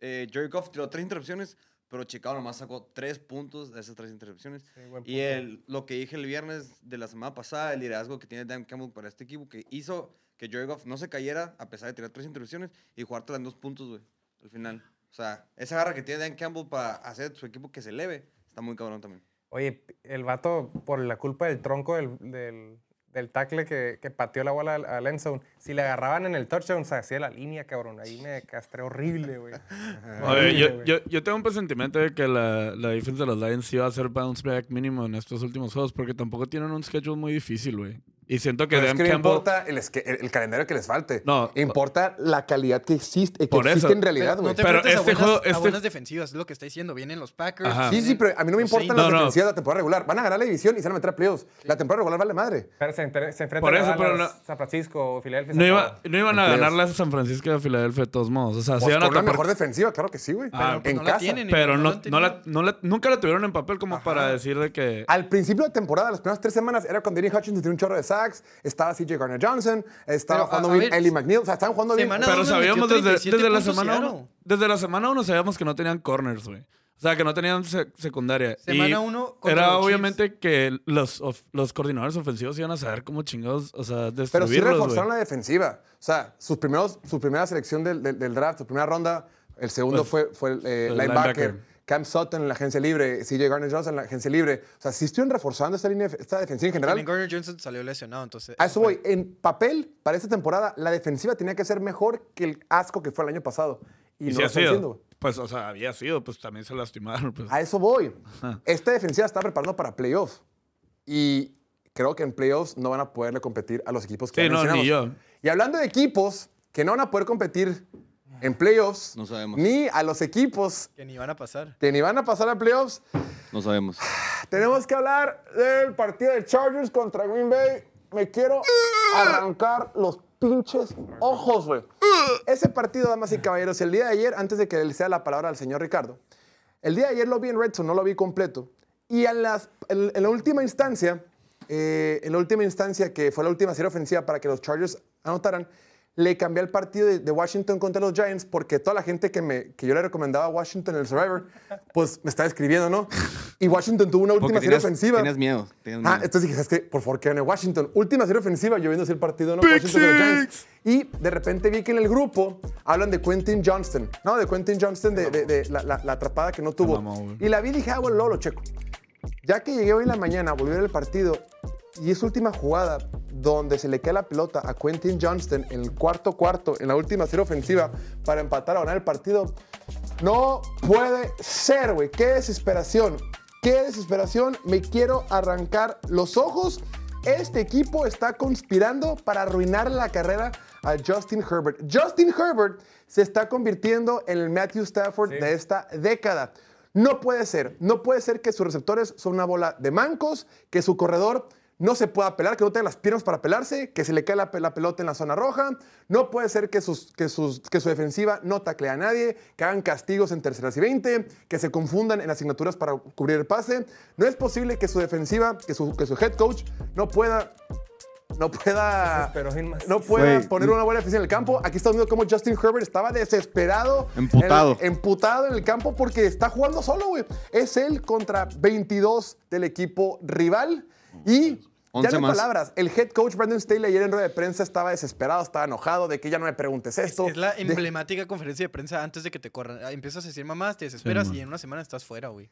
eh, Jerry Goff tiró tres intercepciones, pero Chicago nomás sacó tres puntos de esas tres intercepciones. Sí, Y el, lo que dije el viernes de la semana pasada, el liderazgo que tiene Dan Campbell para este equipo, que hizo que Jerry Goff no se cayera a pesar de tirar tres intercepciones y jugártela en dos puntos, güey, al final. O sea, esa garra que tiene Dan Campbell para hacer su equipo que se eleve, está muy cabrón también. Oye, el vato, por la culpa del tronco del, del, del tackle que, que pateó la bola al, al. Si le agarraban en el touchdown, se hacía la línea, cabrón. Ahí me castré horrible, güey. A ver, Horrible, yo, yo, yo tengo un presentimiento de que la, la defensa de los Lions sí va a hacer bounce back mínimo en estos últimos juegos porque tampoco tienen un schedule muy difícil, güey. Y siento que Pero es Dan que no Campbell... importa el, esque- el- el calendario que les falte. No. Importa la calidad que existe, que Por existe eso. en realidad, no güey. te Pero este a, buenas, juego- a este- buenas defensivas, es lo que está diciendo. Vienen los Packers. Ajá. Sí, sí, pero a mí no me importan las No, no. defensivas de la temporada regular. Van a ganar la división y se van a meter a playoffs. La temporada regular vale madre. Pero se, entre- se enfrentan Por eso, a pero no- San Francisco, Filadelfia. No, iba, no iban a ganarle a San Francisco y a Filadelfia de todos modos. O sea, Pues iban a tapar- mejor defensiva, claro que sí, güey. Ah, en no la casa. tienen, Pero no no, la no la- no la- nunca la tuvieron en papel como para decir de que... Al principio de temporada, las primeras tres semanas, era cuando Danny Hutchins tenía un chorro de sacks, estaba CJ Garner Johnson, estaba Pero, jugando bien Ellie McNeil, o sea, estaban jugando bien. Pero sabíamos desde, 37 desde la semana uno, desde la semana uno sabíamos que no tenían corners, güey. O sea, que no tenían se- secundaria. Semana Y uno contra Era los obviamente que los, of- los coordinadores ofensivos iban a saber cómo chingados, o sea, Pero sí reforzaron la defensiva. O sea, sus primeros, su primera selección del, del- del draft, su primera ronda, el segundo Pues, fue, fue el, eh, el linebacker. linebacker. Cam Sutton en la agencia libre, CJ Garner Johnson en la agencia libre. O sea, sí estuvieron reforzando esta, línea, esta defensiva en general. También Gardner Johnson salió lesionado, entonces. A eso voy. En papel, para esta temporada, la defensiva tenía que ser mejor que el asco que fue el año pasado. Y, Y no sí lo están haciendo. Pues, o sea, había sido, pues también se lastimaron. Pues. A eso voy. Esta defensiva está preparando para playoffs. Y creo que en playoffs no van a poderle competir a los equipos que Sí, ya no, ni yo. Y hablando de equipos que no van a poder competir en playoffs, No sabemos. ni a los equipos Que ni van a pasar. que ni van a pasar a playoffs, No sabemos. tenemos que hablar del partido de Chargers contra Green Bay. Me quiero arrancar los pinches ojos, güey. Ese partido, damas y caballeros, el día de ayer, antes de que le sea la palabra al señor Ricardo, el día de ayer lo vi en Red Zone, no lo vi completo. Y en, las- en- en la última instancia, eh, en la última instancia, que fue la última serie ofensiva para que los Chargers anotaran, le cambié el partido de, de Washington contra los Giants porque toda la gente que, me, que yo le recomendaba a Washington en el Survivor, pues me estaba escribiendo, ¿no? Y Washington tuvo una última Porque serie ofensiva. tienes miedo. tienes Ah, miedo. entonces dije, ¿sabes qué? Por favor, que gane Washington. Última serie ofensiva, yo viendo así el partido, ¿no? Washington contra los Giants. Y de repente vi que en el grupo hablan de Quentin Johnston, ¿no? De Quentin Johnston, de, de- de la, la- la atrapada que no tuvo. y la vi y dije, ah, bueno, luego lo checo. Ya que llegué hoy en la mañana, volví a ver el partido y esa última jugada donde se le queda la pelota a Quentin Johnston en el cuarto cuarto, en la última serie ofensiva, para empatar o ganar el partido, no puede ser, güey. Qué desesperación. Qué desesperación. Me quiero arrancar los ojos. Este equipo está conspirando para arruinar la carrera a Justin Herbert. Justin Herbert se está convirtiendo en el Matthew Stafford de esta década. No puede ser. No puede ser que sus receptores son una bola de mancos, que su corredor no se pueda pelar, que no tenga las piernas para pelarse, que se le cae la, pe- la pelota en la zona roja. No puede ser que, sus, que, sus, que su defensiva no taclea a nadie, que hagan castigos en terceras y 20, que se confundan en asignaturas para cubrir el pase. No es posible que su defensiva, que su, que su head coach no pueda... No pueda, Desesperó sin más. no pueda poner una buena defensa en el campo. Aquí estamos viendo cómo Justin Herbert estaba desesperado. Emputado. en- emputado en el campo porque está jugando solo, güey. Es él contra 22 del equipo rival. Y ya 11 no hay más. palabras. El head coach Brandon Staley ayer en rueda de prensa estaba desesperado, estaba enojado de que ya no me preguntes esto. Es la De- emblemática conferencia de prensa antes de que te corran. Ah, Empiezas a decir mamás, te desesperas y en una semana estás fuera, güey.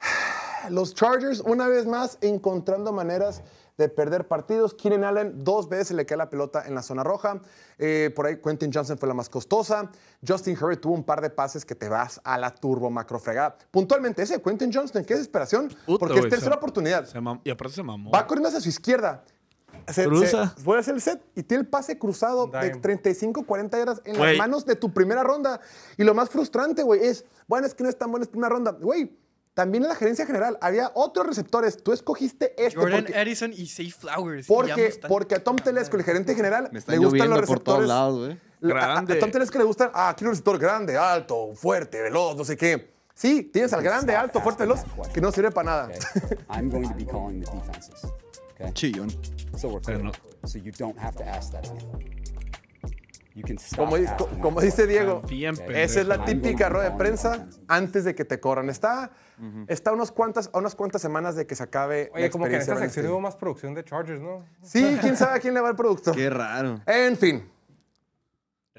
Los Chargers, una vez más, encontrando maneras de perder partidos. Keenan Allen, dos veces le cae la pelota en la zona roja. Eh, por ahí Quentin Johnson fue la más costosa. Justin Herbert tuvo un par de pases que te vas a la turbo macro fregada. Puntualmente, ese Quentin Johnson, qué desesperación. Puta, porque es güey, tercera se- oportunidad. se y aparte se mamó. Va corriendo hacia su izquierda. Se, Cruza. se- hacer el set y tiene el pase cruzado de Dime. 35, 40 yardas en las manos de tu primera ronda. Y lo más frustrante, güey, es, bueno, es que no es tan buena esta primera ronda. Güey, también en la gerencia general había otros receptores. Tú escogiste este Jordan porque, Edison y Safe Flowers. porque, ambos están- porque a Tom Telesco, el gerente general, Me le gustan los lloviendo por todos receptores. lados. A- a-. Tom Telesco le gustan, ah, quiero un receptor grande, alto, fuerte, veloz, no sé qué. Sí, tienes al grande, alto, fuerte, veloz, que no sirve para nada. Okay? I'm going to be calling the defenses. Okay? Chillón. So we're clear. no. So you don't have to ask that again. You can stop Como, dice Diego. Esa es la típica rueda de prensa antes de que te corran. Está, está a, unos cuantas, a unas cuantas semanas de que se acabe Oye, la como que en esta sección hubo más producción de Chargers, ¿no? Sí, quién sabe a quién le va el producto. Qué raro. En fin,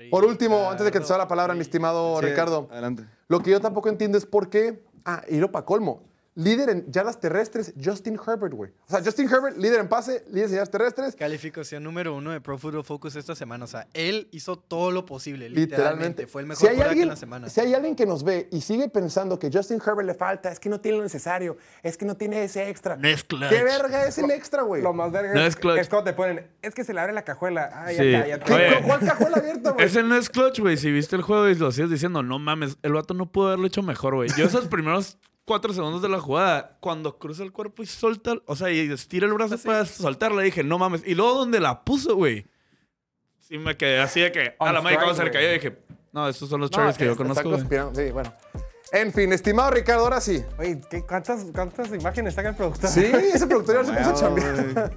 por último, antes de que te sea la palabra, mi estimado Sí, Ricardo, Adelante. lo que yo tampoco entiendo es por qué. Ah, y lo para colmo. Líder en yardas terrestres, Justin Herbert, güey. O sea, Justin Herbert, líder en pase, líder en yardas terrestres. Calificación número uno de Pro Football Focus esta semana. O sea, él hizo todo lo posible, literalmente. Literalmente. Fue el mejor si hay, alguien, en la semana. si hay alguien que nos ve y sigue pensando que Justin Herbert le falta, es que no tiene lo necesario, es que no tiene ese extra. No es clutch. ¿Qué verga es el extra, güey? Lo más verga No es, es clutch. es cuando te ponen, es que se le abre la cajuela. Ay, Sí. ya cállate. ¿Qué- Oye. ¿Cuál cajuela abierta, güey? Ese no es clutch, güey. Si viste el juego y lo sigues diciendo, no mames, el vato no pudo haberlo hecho mejor, güey. Yo esos primeros cuatro segundos de la jugada, cuando cruza el cuerpo y solta, o sea, y estira el brazo para soltarla, dije, no mames. Y luego donde la puso, güey. Sí me quedé así de que a la madre se le cayó güey. dije, no, estos son los No, Chargers que yo está- conozco. Sí, bueno. En fin, estimado Ricardo, ahora sí. Oye, ¿qué- cuántas, ¿cuántas imágenes saca el productor? Sí, ese productor ya se puso a chambear.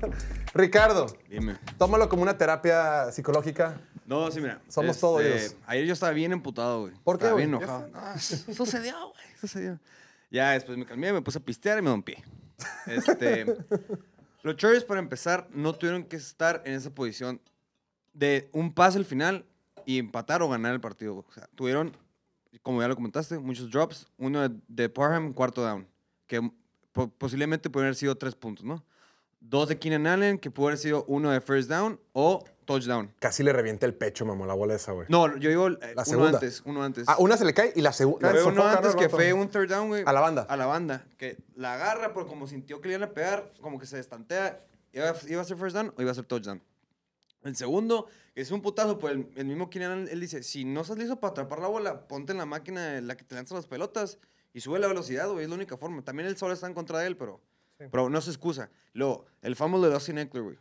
Ricardo, Dime. tómalo como una terapia psicológica. No, sí, mira. Somos todo este, oídos. Ayer yo estaba bien emputado, güey. ¿Por qué, Estaba bien enojado. No, sucedió, güey. Sucedió. Ya después me calmé, me puse a pistear y me dompié. Este, los Chargers, para empezar, no tuvieron que estar en esa posición de un pase al final y empatar o ganar el partido. güey. O sea, tuvieron, como ya lo comentaste, muchos drops. Uno de, de Parham, cuarto down, que po- posiblemente pueden haber sido tres puntos, ¿no? Dos de Keenan Allen, que puede haber sido uno de first down o touchdown. Casi le revienta el pecho, mamá, la bola esa, güey. No, yo digo eh, La uno segunda. antes, uno antes. Ah, una se le cae y la segunda. Uno antes ¿no, que fue un third down, güey. A la banda. A la banda. Que la agarra, pero como sintió que le iban a pegar, como que se destantea. ¿Iba, iba a ser first down o iba a ser touchdown? El segundo, que es un putazo, pues el, el mismo Keenan, Allen, él dice, si no estás listo para atrapar la bola, ponte en la máquina en la que te lanza las pelotas y sube la velocidad, güey, es la única forma. También el sol está en contra de él, pero, pero no se excusa. Luego, el fumble de Dustin Eckler, güey.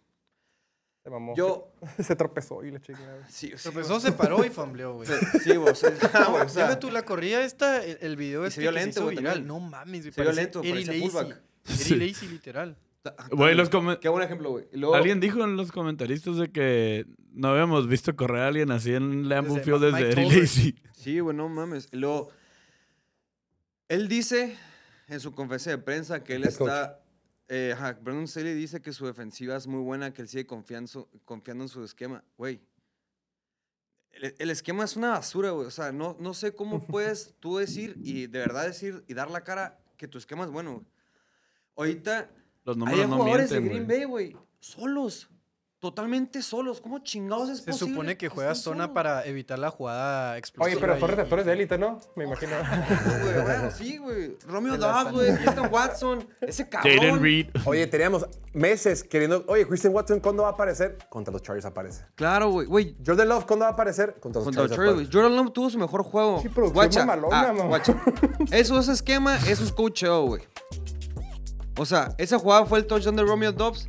Se mamó. Yo, Se tropezó y le chingada. sí, sí, Tropezó, se paró y fumbleó, güey. sí, güey, o sea, ah, güey, o sea, Dime tú, la corrida esta, el, el video Y este se vio que lento, se hizo güey. No mames, güey. Se vio lento, parecía fullback. Eddie Sí. Lacy, literal. Güey, los Qué buen ejemplo, güey. Luego- Alguien dijo en los comentaristas de que no habíamos visto correr a alguien así en Lambeau Desde Field Mike desde Eddie. Lacy. Sí, güey, no mames. Luego, él dice en su conferencia de prensa que él está. Eh, ajá, Brandon Staley dice que su defensiva es muy buena, que él sigue confiando, confiando en su esquema. Güey, el, el esquema es una basura, güey. O sea, no, no sé cómo puedes tú decir y de verdad decir y dar la cara que tu esquema es bueno, güey. Ahorita Los hay no jugadores mienten, de Green güey. Bay, güey, solos. Totalmente solos. ¿Cómo chingados es Se posible supone que estén juega zona solos? para evitar la jugada explosiva. Oye, pero son receptores de élite, ¿no? Me imagino. Güey, bueno, sí, güey. Romeo Dobbs, güey. Christian Watson. Ese cabrón. Jaden Reed. Oye, teníamos meses queriendo. Oye, Christian Watson, ¿cuándo va a aparecer? Contra los Chargers aparece. Claro, güey. Jordan Love, ¿cuándo va a aparecer? Contra los contra los Chargers. Jordan Love tuvo su mejor juego. Sí, producción Guacha, mamalona, ah, guacha. Eso es esquema, eso es coacheo, güey. O sea, esa jugada fue el touchdown de Romeo Dobbs.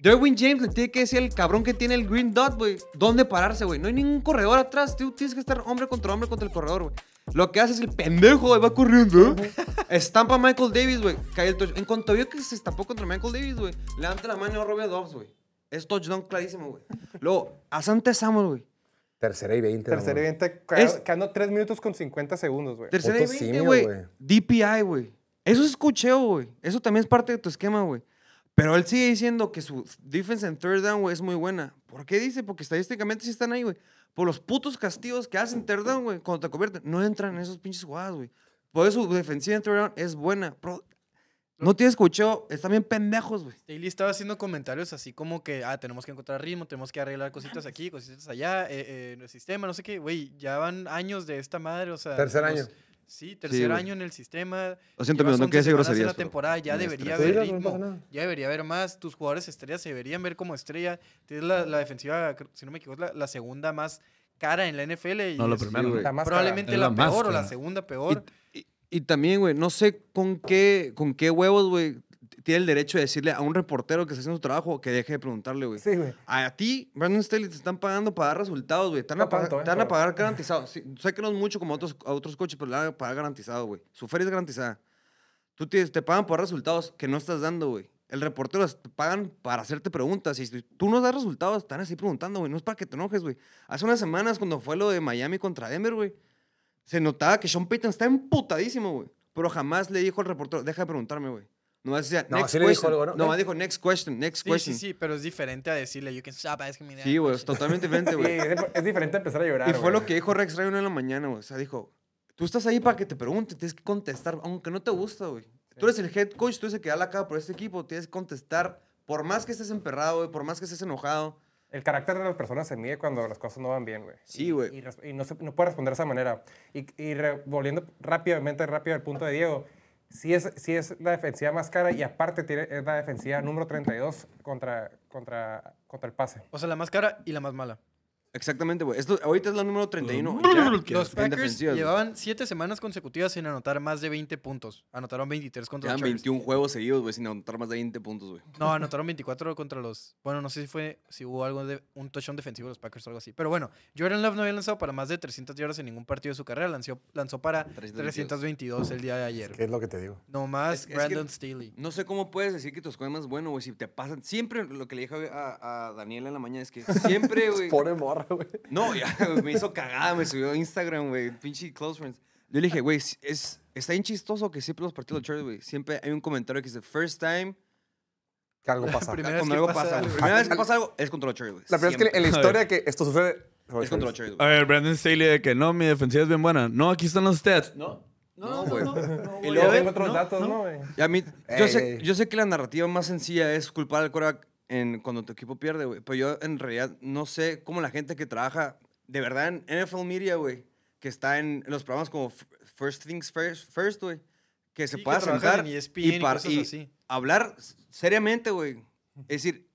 Derwin James le tiene que decir al cabrón que tiene el green dot, güey, dónde pararse, güey. No hay ningún corredor atrás. Tú tienes que estar hombre contra hombre contra el corredor, güey. Lo que hace es el pendejo, güey, va corriendo. ¿eh? Estampa a Michael Davis, güey. Cae el touchdown. En cuanto vio que se estampó contra Michael Davis, güey, levanta la mano a Romeo Dobbs, güey. Es touchdown clarísimo, güey. Luego, a Sante Samuel, güey. Tercera y 20. Tercera y mamá. 20, Es- quedando 3 minutos con 50 segundos, güey. Tercera y Puto 20, simio, güey. güey. DPI, güey. Eso es cocheo, güey. Eso también es parte de tu esquema, güey. Pero él sigue diciendo que su defense en third down, güey, es muy buena. ¿Por qué dice? Porque estadísticamente sí están ahí, güey. Por los putos castigos que hacen third down, güey, cuando te convierten. No entran en esos pinches jugadas, güey. Por eso su defensiva en third down es buena. Pero no tienes cocheo, están bien pendejos, güey. Staley estaba haciendo comentarios así como que, ah, tenemos que encontrar ritmo, tenemos que arreglar cositas aquí, cositas allá, eh, eh, en el sistema, no sé qué. Güey, ya van años de esta madre, o sea. Tercer nos- año. Sí, tercer güey. año en el sistema. Lo siento, no 11 quiero decir en groserías, la temporada, ya debería haber Sí, no ritmo, nada. ya debería haber más. Tus jugadores estrellas se deberían ver como estrella. Tienes la, la defensiva, si no me equivoco, la, la segunda más cara en la NFL. Y No, lo primero. güey. Probablemente la, la peor o la cara. segunda peor. Y, y- y también, güey, no sé con qué, con qué huevos, güey, tiene el derecho de decirle a un reportero que está haciendo su trabajo que deje de preguntarle, güey. Sí, güey. A ti, Brandon Staley, te están pagando para dar resultados, güey. Te van a pagar, tanto, ¿eh? te van a Pero- pagar garantizado. Sí, sé que no es mucho como a otros, a otros coches, pero le van a pagar garantizado, güey. Su feria es garantizada. Tú te pagan por resultados que no estás dando, güey. El reportero te pagan para hacerte preguntas. Y si tú no das resultados, están así preguntando, güey. No es para que te enojes, güey. Hace unas semanas, cuando fue lo de Miami contra Denver, güey, se notaba que Sean Payton está emputadísimo, güey. Pero jamás le dijo al reportero, deja de preguntarme, güey. Nomás decía, No, next sí le dijo question. algo, ¿no? Nomás dijo, next question, next Sí, question. sí, sí, pero es diferente a decirle, you can stop asking me that Sí, güey, es question". totalmente diferente, Sí, güey. es, es diferente empezar a llorar. Y fue güey. lo que dijo Rex Ryan en la mañana, güey. O sea, dijo, tú estás ahí para que te pregunten, tienes que contestar, aunque no te gusta, güey. Tú eres el head coach, tú eres el que da la cara por este equipo, tienes que contestar, por más que estés emperrado, güey, por más que estés enojado. El carácter de las personas se mide cuando las cosas no van bien, güey. Sí, Y- güey. Y, res- y no, se, no puede responder de esa manera. Y, y re- volviendo rápidamente, rápido al punto de Diego, sí es, sí es la defensiva más cara y aparte tiene, es la defensiva número 32 contra, contra, contra el pase. O sea, la más cara y la más mala. Exactamente, güey. Esto- Ahorita es la número 31. Brrr, ya, ¿qué Los Packers llevaban siete semanas consecutivas sin anotar más de 20 puntos. Anotaron 23 contra los Chargers. 21 juegos seguidos, güey, sin anotar más de 20 puntos, güey. No, anotaron 24 contra los. Bueno, no sé si fue. Si hubo algo de. Un touchdown defensivo de los Packers o algo así. Pero bueno, Jordan Love no había lanzado para más de 300 yardas en ningún partido de su carrera. Lanzó, lanzó para 322. 322 el día de ayer. ¿Qué es lo que te digo? No más Es es que- Brandon Staley. No sé cómo puedes decir que tu escuadra es más bueno, güey, si te pasan. Siempre lo que le dije a, a Daniela en la mañana es que siempre, güey. Morra, güey. No, ya, me hizo cagada, me subió a Instagram, güey, pinche close friends. Yo le dije, güey, es, es- está bien chistoso que siempre los partidos de Chargers, güey, siempre hay un comentario que dice, first time, Que algo pasa. Primera vez cuando que algo pasa pasa, algo. la primera vez que pasa algo es contra los Chargers, güey. La verdad es que en la historia que esto sucede... Es contra los Chargers, A güey. ver, Brandon Staley de que no, mi defensiva es bien buena. No, aquí están los stats. No. No, güey. Y Y luego- tengo otros datos, ¿no? güey? Y a mí, yo, sé, yo sé que la narrativa más sencilla es culpar al quarterback en, cuando tu equipo pierde, güey. Pero yo en realidad no sé cómo la gente que trabaja de verdad en NFL Media, güey, que está en, los programas como First Things First, First güey, que se Sí, pueda sentar en ESPN y, y par- cosas y así. hablar seriamente, güey. Es decir,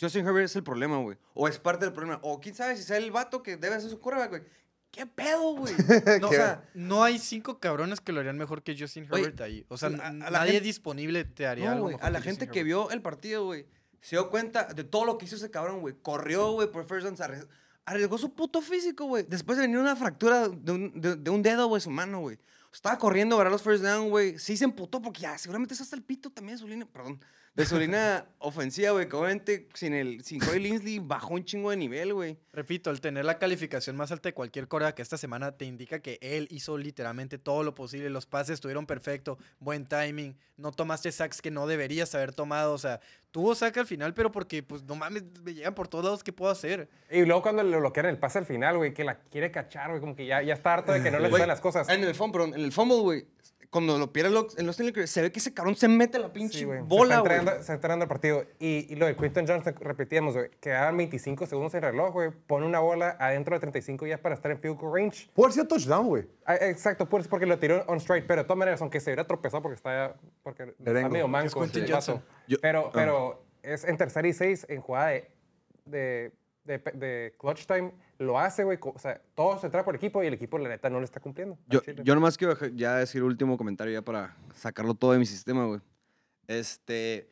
Justin Herbert es el problema, güey. O es parte del problema. O quién sabe si es el vato que debe hacer su quarterback, güey. ¿Qué pedo, güey? No, o sea, No hay cinco cabrones que lo harían mejor que Justin Oye, Herbert ahí. O sea, a- nadie gente- disponible te haría No, algo mejor A la que gente Justin que Herbert. vio el partido, güey, se dio cuenta de todo lo que hizo ese cabrón, güey. Corrió, güey, por first downs. arri- Arriesgó su puto físico, güey. Después de venir una fractura de un, de, de un dedo, güey, su mano, güey. Estaba corriendo, agarrar los first down, güey. Sí se emputó porque ya, seguramente es hasta el pito también su línea, perdón, de su línea ofensiva, güey. Que obviamente sin, el, sin Corey Linsley bajó un chingo de nivel, güey. Repito, el tener la calificación más alta de cualquier Corea que esta semana te indica que él hizo literalmente todo lo posible. Los pases estuvieron perfectos, buen timing, no tomaste sacks que no deberías haber tomado. O sea, tuvo sack al final, pero porque, pues, no mames, me llegan por todos lados, ¿qué puedo hacer? Y luego cuando le bloquean el pase al final, güey, que la quiere cachar, güey, como que ya, ya está harto de que no le salen las cosas. En el fumble, perdón, en el fumble, güey. Cuando lo pierde lo- en los Stanley, se ve que ese cabrón se mete la pinche Sí, bola, se está, güey. se está entregando el partido. Y, y lo de Quinton Johnson, repetíamos, güey, quedaban 25 segundos en reloj, güey. Pone una bola adentro de 35 ya para estar en field goal range. Puede sido touchdown, güey. Ah, exacto, pues porque lo tiró on straight. Pero de todas maneras, aunque se hubiera tropezado porque está, porque está medio Es manco. Quentin el. Johnson. Yo- pero, ah. pero es en tercera y seis, en jugada de, de, de, de clutch time, lo hace, güey. O sea, todo se trae por el equipo y el equipo, la neta, no le está cumpliendo. Yo, yo nomás quiero ya decir último comentario ya para sacarlo todo de mi sistema, güey. Este,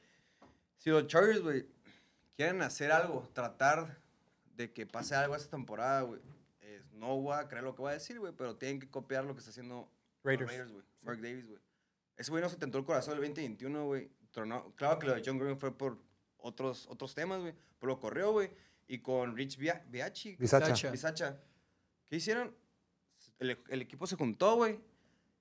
si los Chargers, güey, quieren hacer algo, tratar de que pase algo esta temporada, güey, es- no voy a creer lo que voy a decir, güey, pero tienen que copiar lo que está haciendo los Raiders. güey. Mark Davis, güey. Ese güey no se tentó el corazón el 2021, güey. Claro que lo de John Green fue por otros, otros temas, güey, pero lo corrió, güey. Y con Rich Bia- Biachi, Bisacha. Bisacha. ¿Qué hicieron? El, el equipo se juntó, güey.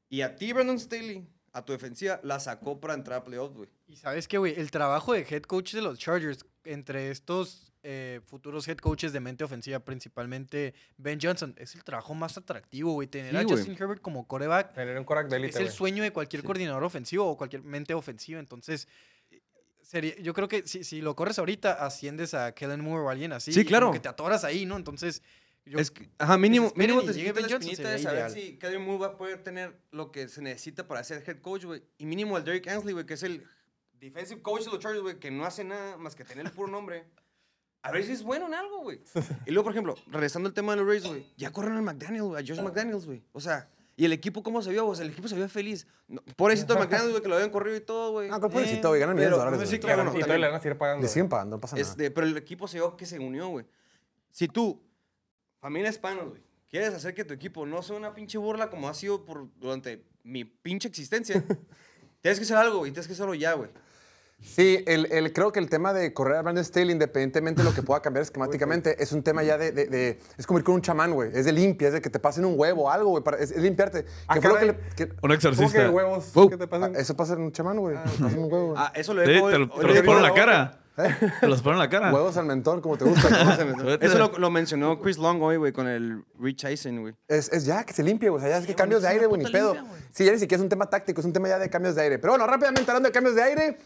Y a ti, Brandon Staley, a tu defensiva, la sacó para entrar a playoffs, güey. Y sabes qué, güey, el trabajo de head coach de los Chargers, entre estos eh, futuros head coaches de mente ofensiva, principalmente Ben Johnson, es el trabajo más atractivo, güey. Tener Sí, a. Justin Herbert como coreback Tener un Korak de élite, es el sueño de cualquier coordinador ofensivo o cualquier mente ofensiva. Entonces, sería, yo creo que si, si lo corres ahorita, asciendes a Kellen Moore o alguien así. Sí, claro. que te atoras ahí, ¿no? Entonces, yo- es que, ajá, mínimo, mínimo te llegue la espinita de saber ideal. si Kevin Moore va a poder tener lo que se necesita para ser head coach, güey. Y mínimo el Derrick Ansley, güey, que es el defensive coach de los Chargers, güey, que no hace nada más que tener el puro nombre. A ver si es bueno en algo, güey. Y luego, por ejemplo, regresando al tema de los Rays, güey, ya corren al McDaniel, güey, a Josh McDaniels, güey. O sea, ¿y el equipo cómo se vio? O sea, el equipo se vio feliz. No, pobrecito McDaniels, güey, que lo habían corrido y todo, güey. Ah, con pobrecito, güey, ganan millones de dólares, sí, güey. claro, no, y todavía le van a seguir pagando. Le güey. siguen pagando, no pasa nada. Este, pero el equipo se vio que se unió, güey. Si tú, familia hispanos, güey, quieres hacer que tu equipo no sea una pinche burla como ha sido por, durante mi pinche existencia, tienes que hacer algo, güey, tienes que hacerlo ya, güey. Sí, el, el- creo que el tema de correr a Brandon Staley, independientemente de lo que pueda cambiar esquemáticamente, es un tema ya de, de- de- Es como ir con un chamán, güey. Es de limpia, es de que te pasen un huevo o algo, güey. para- Es, es limpiarte. Ah, que fue lo que caray. le- que- Un ¿Cómo que exorcista. huevos? ¿Qué te ah, pasa? eso pasa en un chamán, güey. te pasan un huevo, güey. Ah, eso lo Sí, dijo te lo, te lo lo dijo pone en la cara. Te los ponen en la cara. Huevos al mentón, como te gusta. Eso lo, lo mencionó Chris Long hoy, güey, con el Rich Eisen, güey. Es, es ya, que se limpie, güey. O sea, ya es que cambios de aire, güey, ni pedo. Sí, ya ni siquiera es un tema táctico, es un tema ya de cambios de aire. Pero bueno, rápidamente hablando de cambios de aire,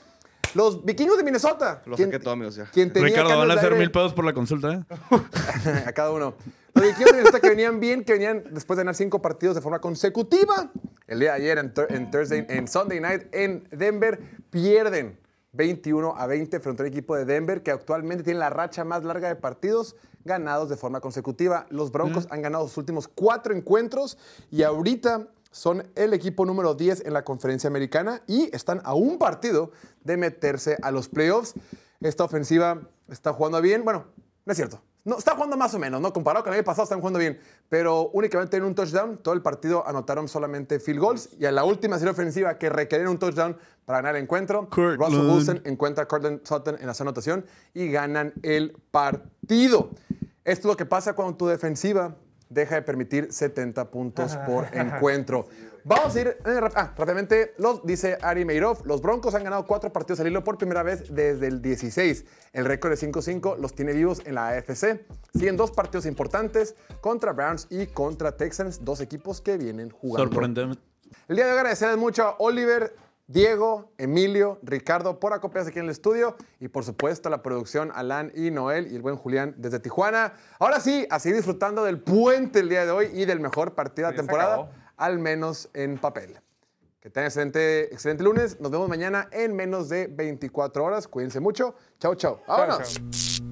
los vikingos de Minnesota. Lo ¿Quién- saqué todo, amigos, ya. quien tenía Ricardo, van a hacer mil pedos por la consulta, ¿eh? a cada uno. Los vikingos de Minnesota que venían bien, que venían después de ganar cinco partidos de forma consecutiva. El día de ayer, en Thursday, en Sunday Night, en Denver, pierden 21 a 20 frente al equipo de Denver, que actualmente tiene la racha más larga de partidos ganados de forma consecutiva. Los Broncos han ganado sus últimos cuatro encuentros y ahorita son el equipo número 10 en la conferencia americana y están a un partido de meterse a los playoffs. Esta ofensiva está jugando bien. Bueno, no es cierto. No, está jugando más o menos, ¿no? Comparado con el año pasado, están jugando bien. Pero únicamente en un touchdown, todo el partido anotaron solamente field goals. Y a la última serie ofensiva que requerían un touchdown para ganar el encuentro. Russell Wilson encuentra a Cortland Sutton en la anotación y ganan el partido. Esto es lo que pasa cuando tu defensiva deja de permitir 70 puntos por encuentro. Vamos a ir eh, ah, rápidamente. Los, dice Ari Meirov, los Broncos han ganado cuatro partidos al hilo por primera vez desde el 16. El récord de 5-5 los tiene vivos en la AFC. Siguen dos partidos importantes contra Browns y contra Texans, dos equipos que vienen jugando. Sorprendente. El día de hoy agradecerles mucho a Oliver, Diego, Emilio, Ricardo por acompañarse aquí en el estudio y por supuesto la producción Alan y Noel y el buen Julián desde Tijuana. Ahora sí, a seguir disfrutando del puente el día de hoy y del mejor partido de la temporada, al menos en papel. Que tengan excelente, excelente lunes. Nos vemos mañana en menos de 24 horas. Cuídense mucho. Chau, chau. Chao, Vámonos. chao.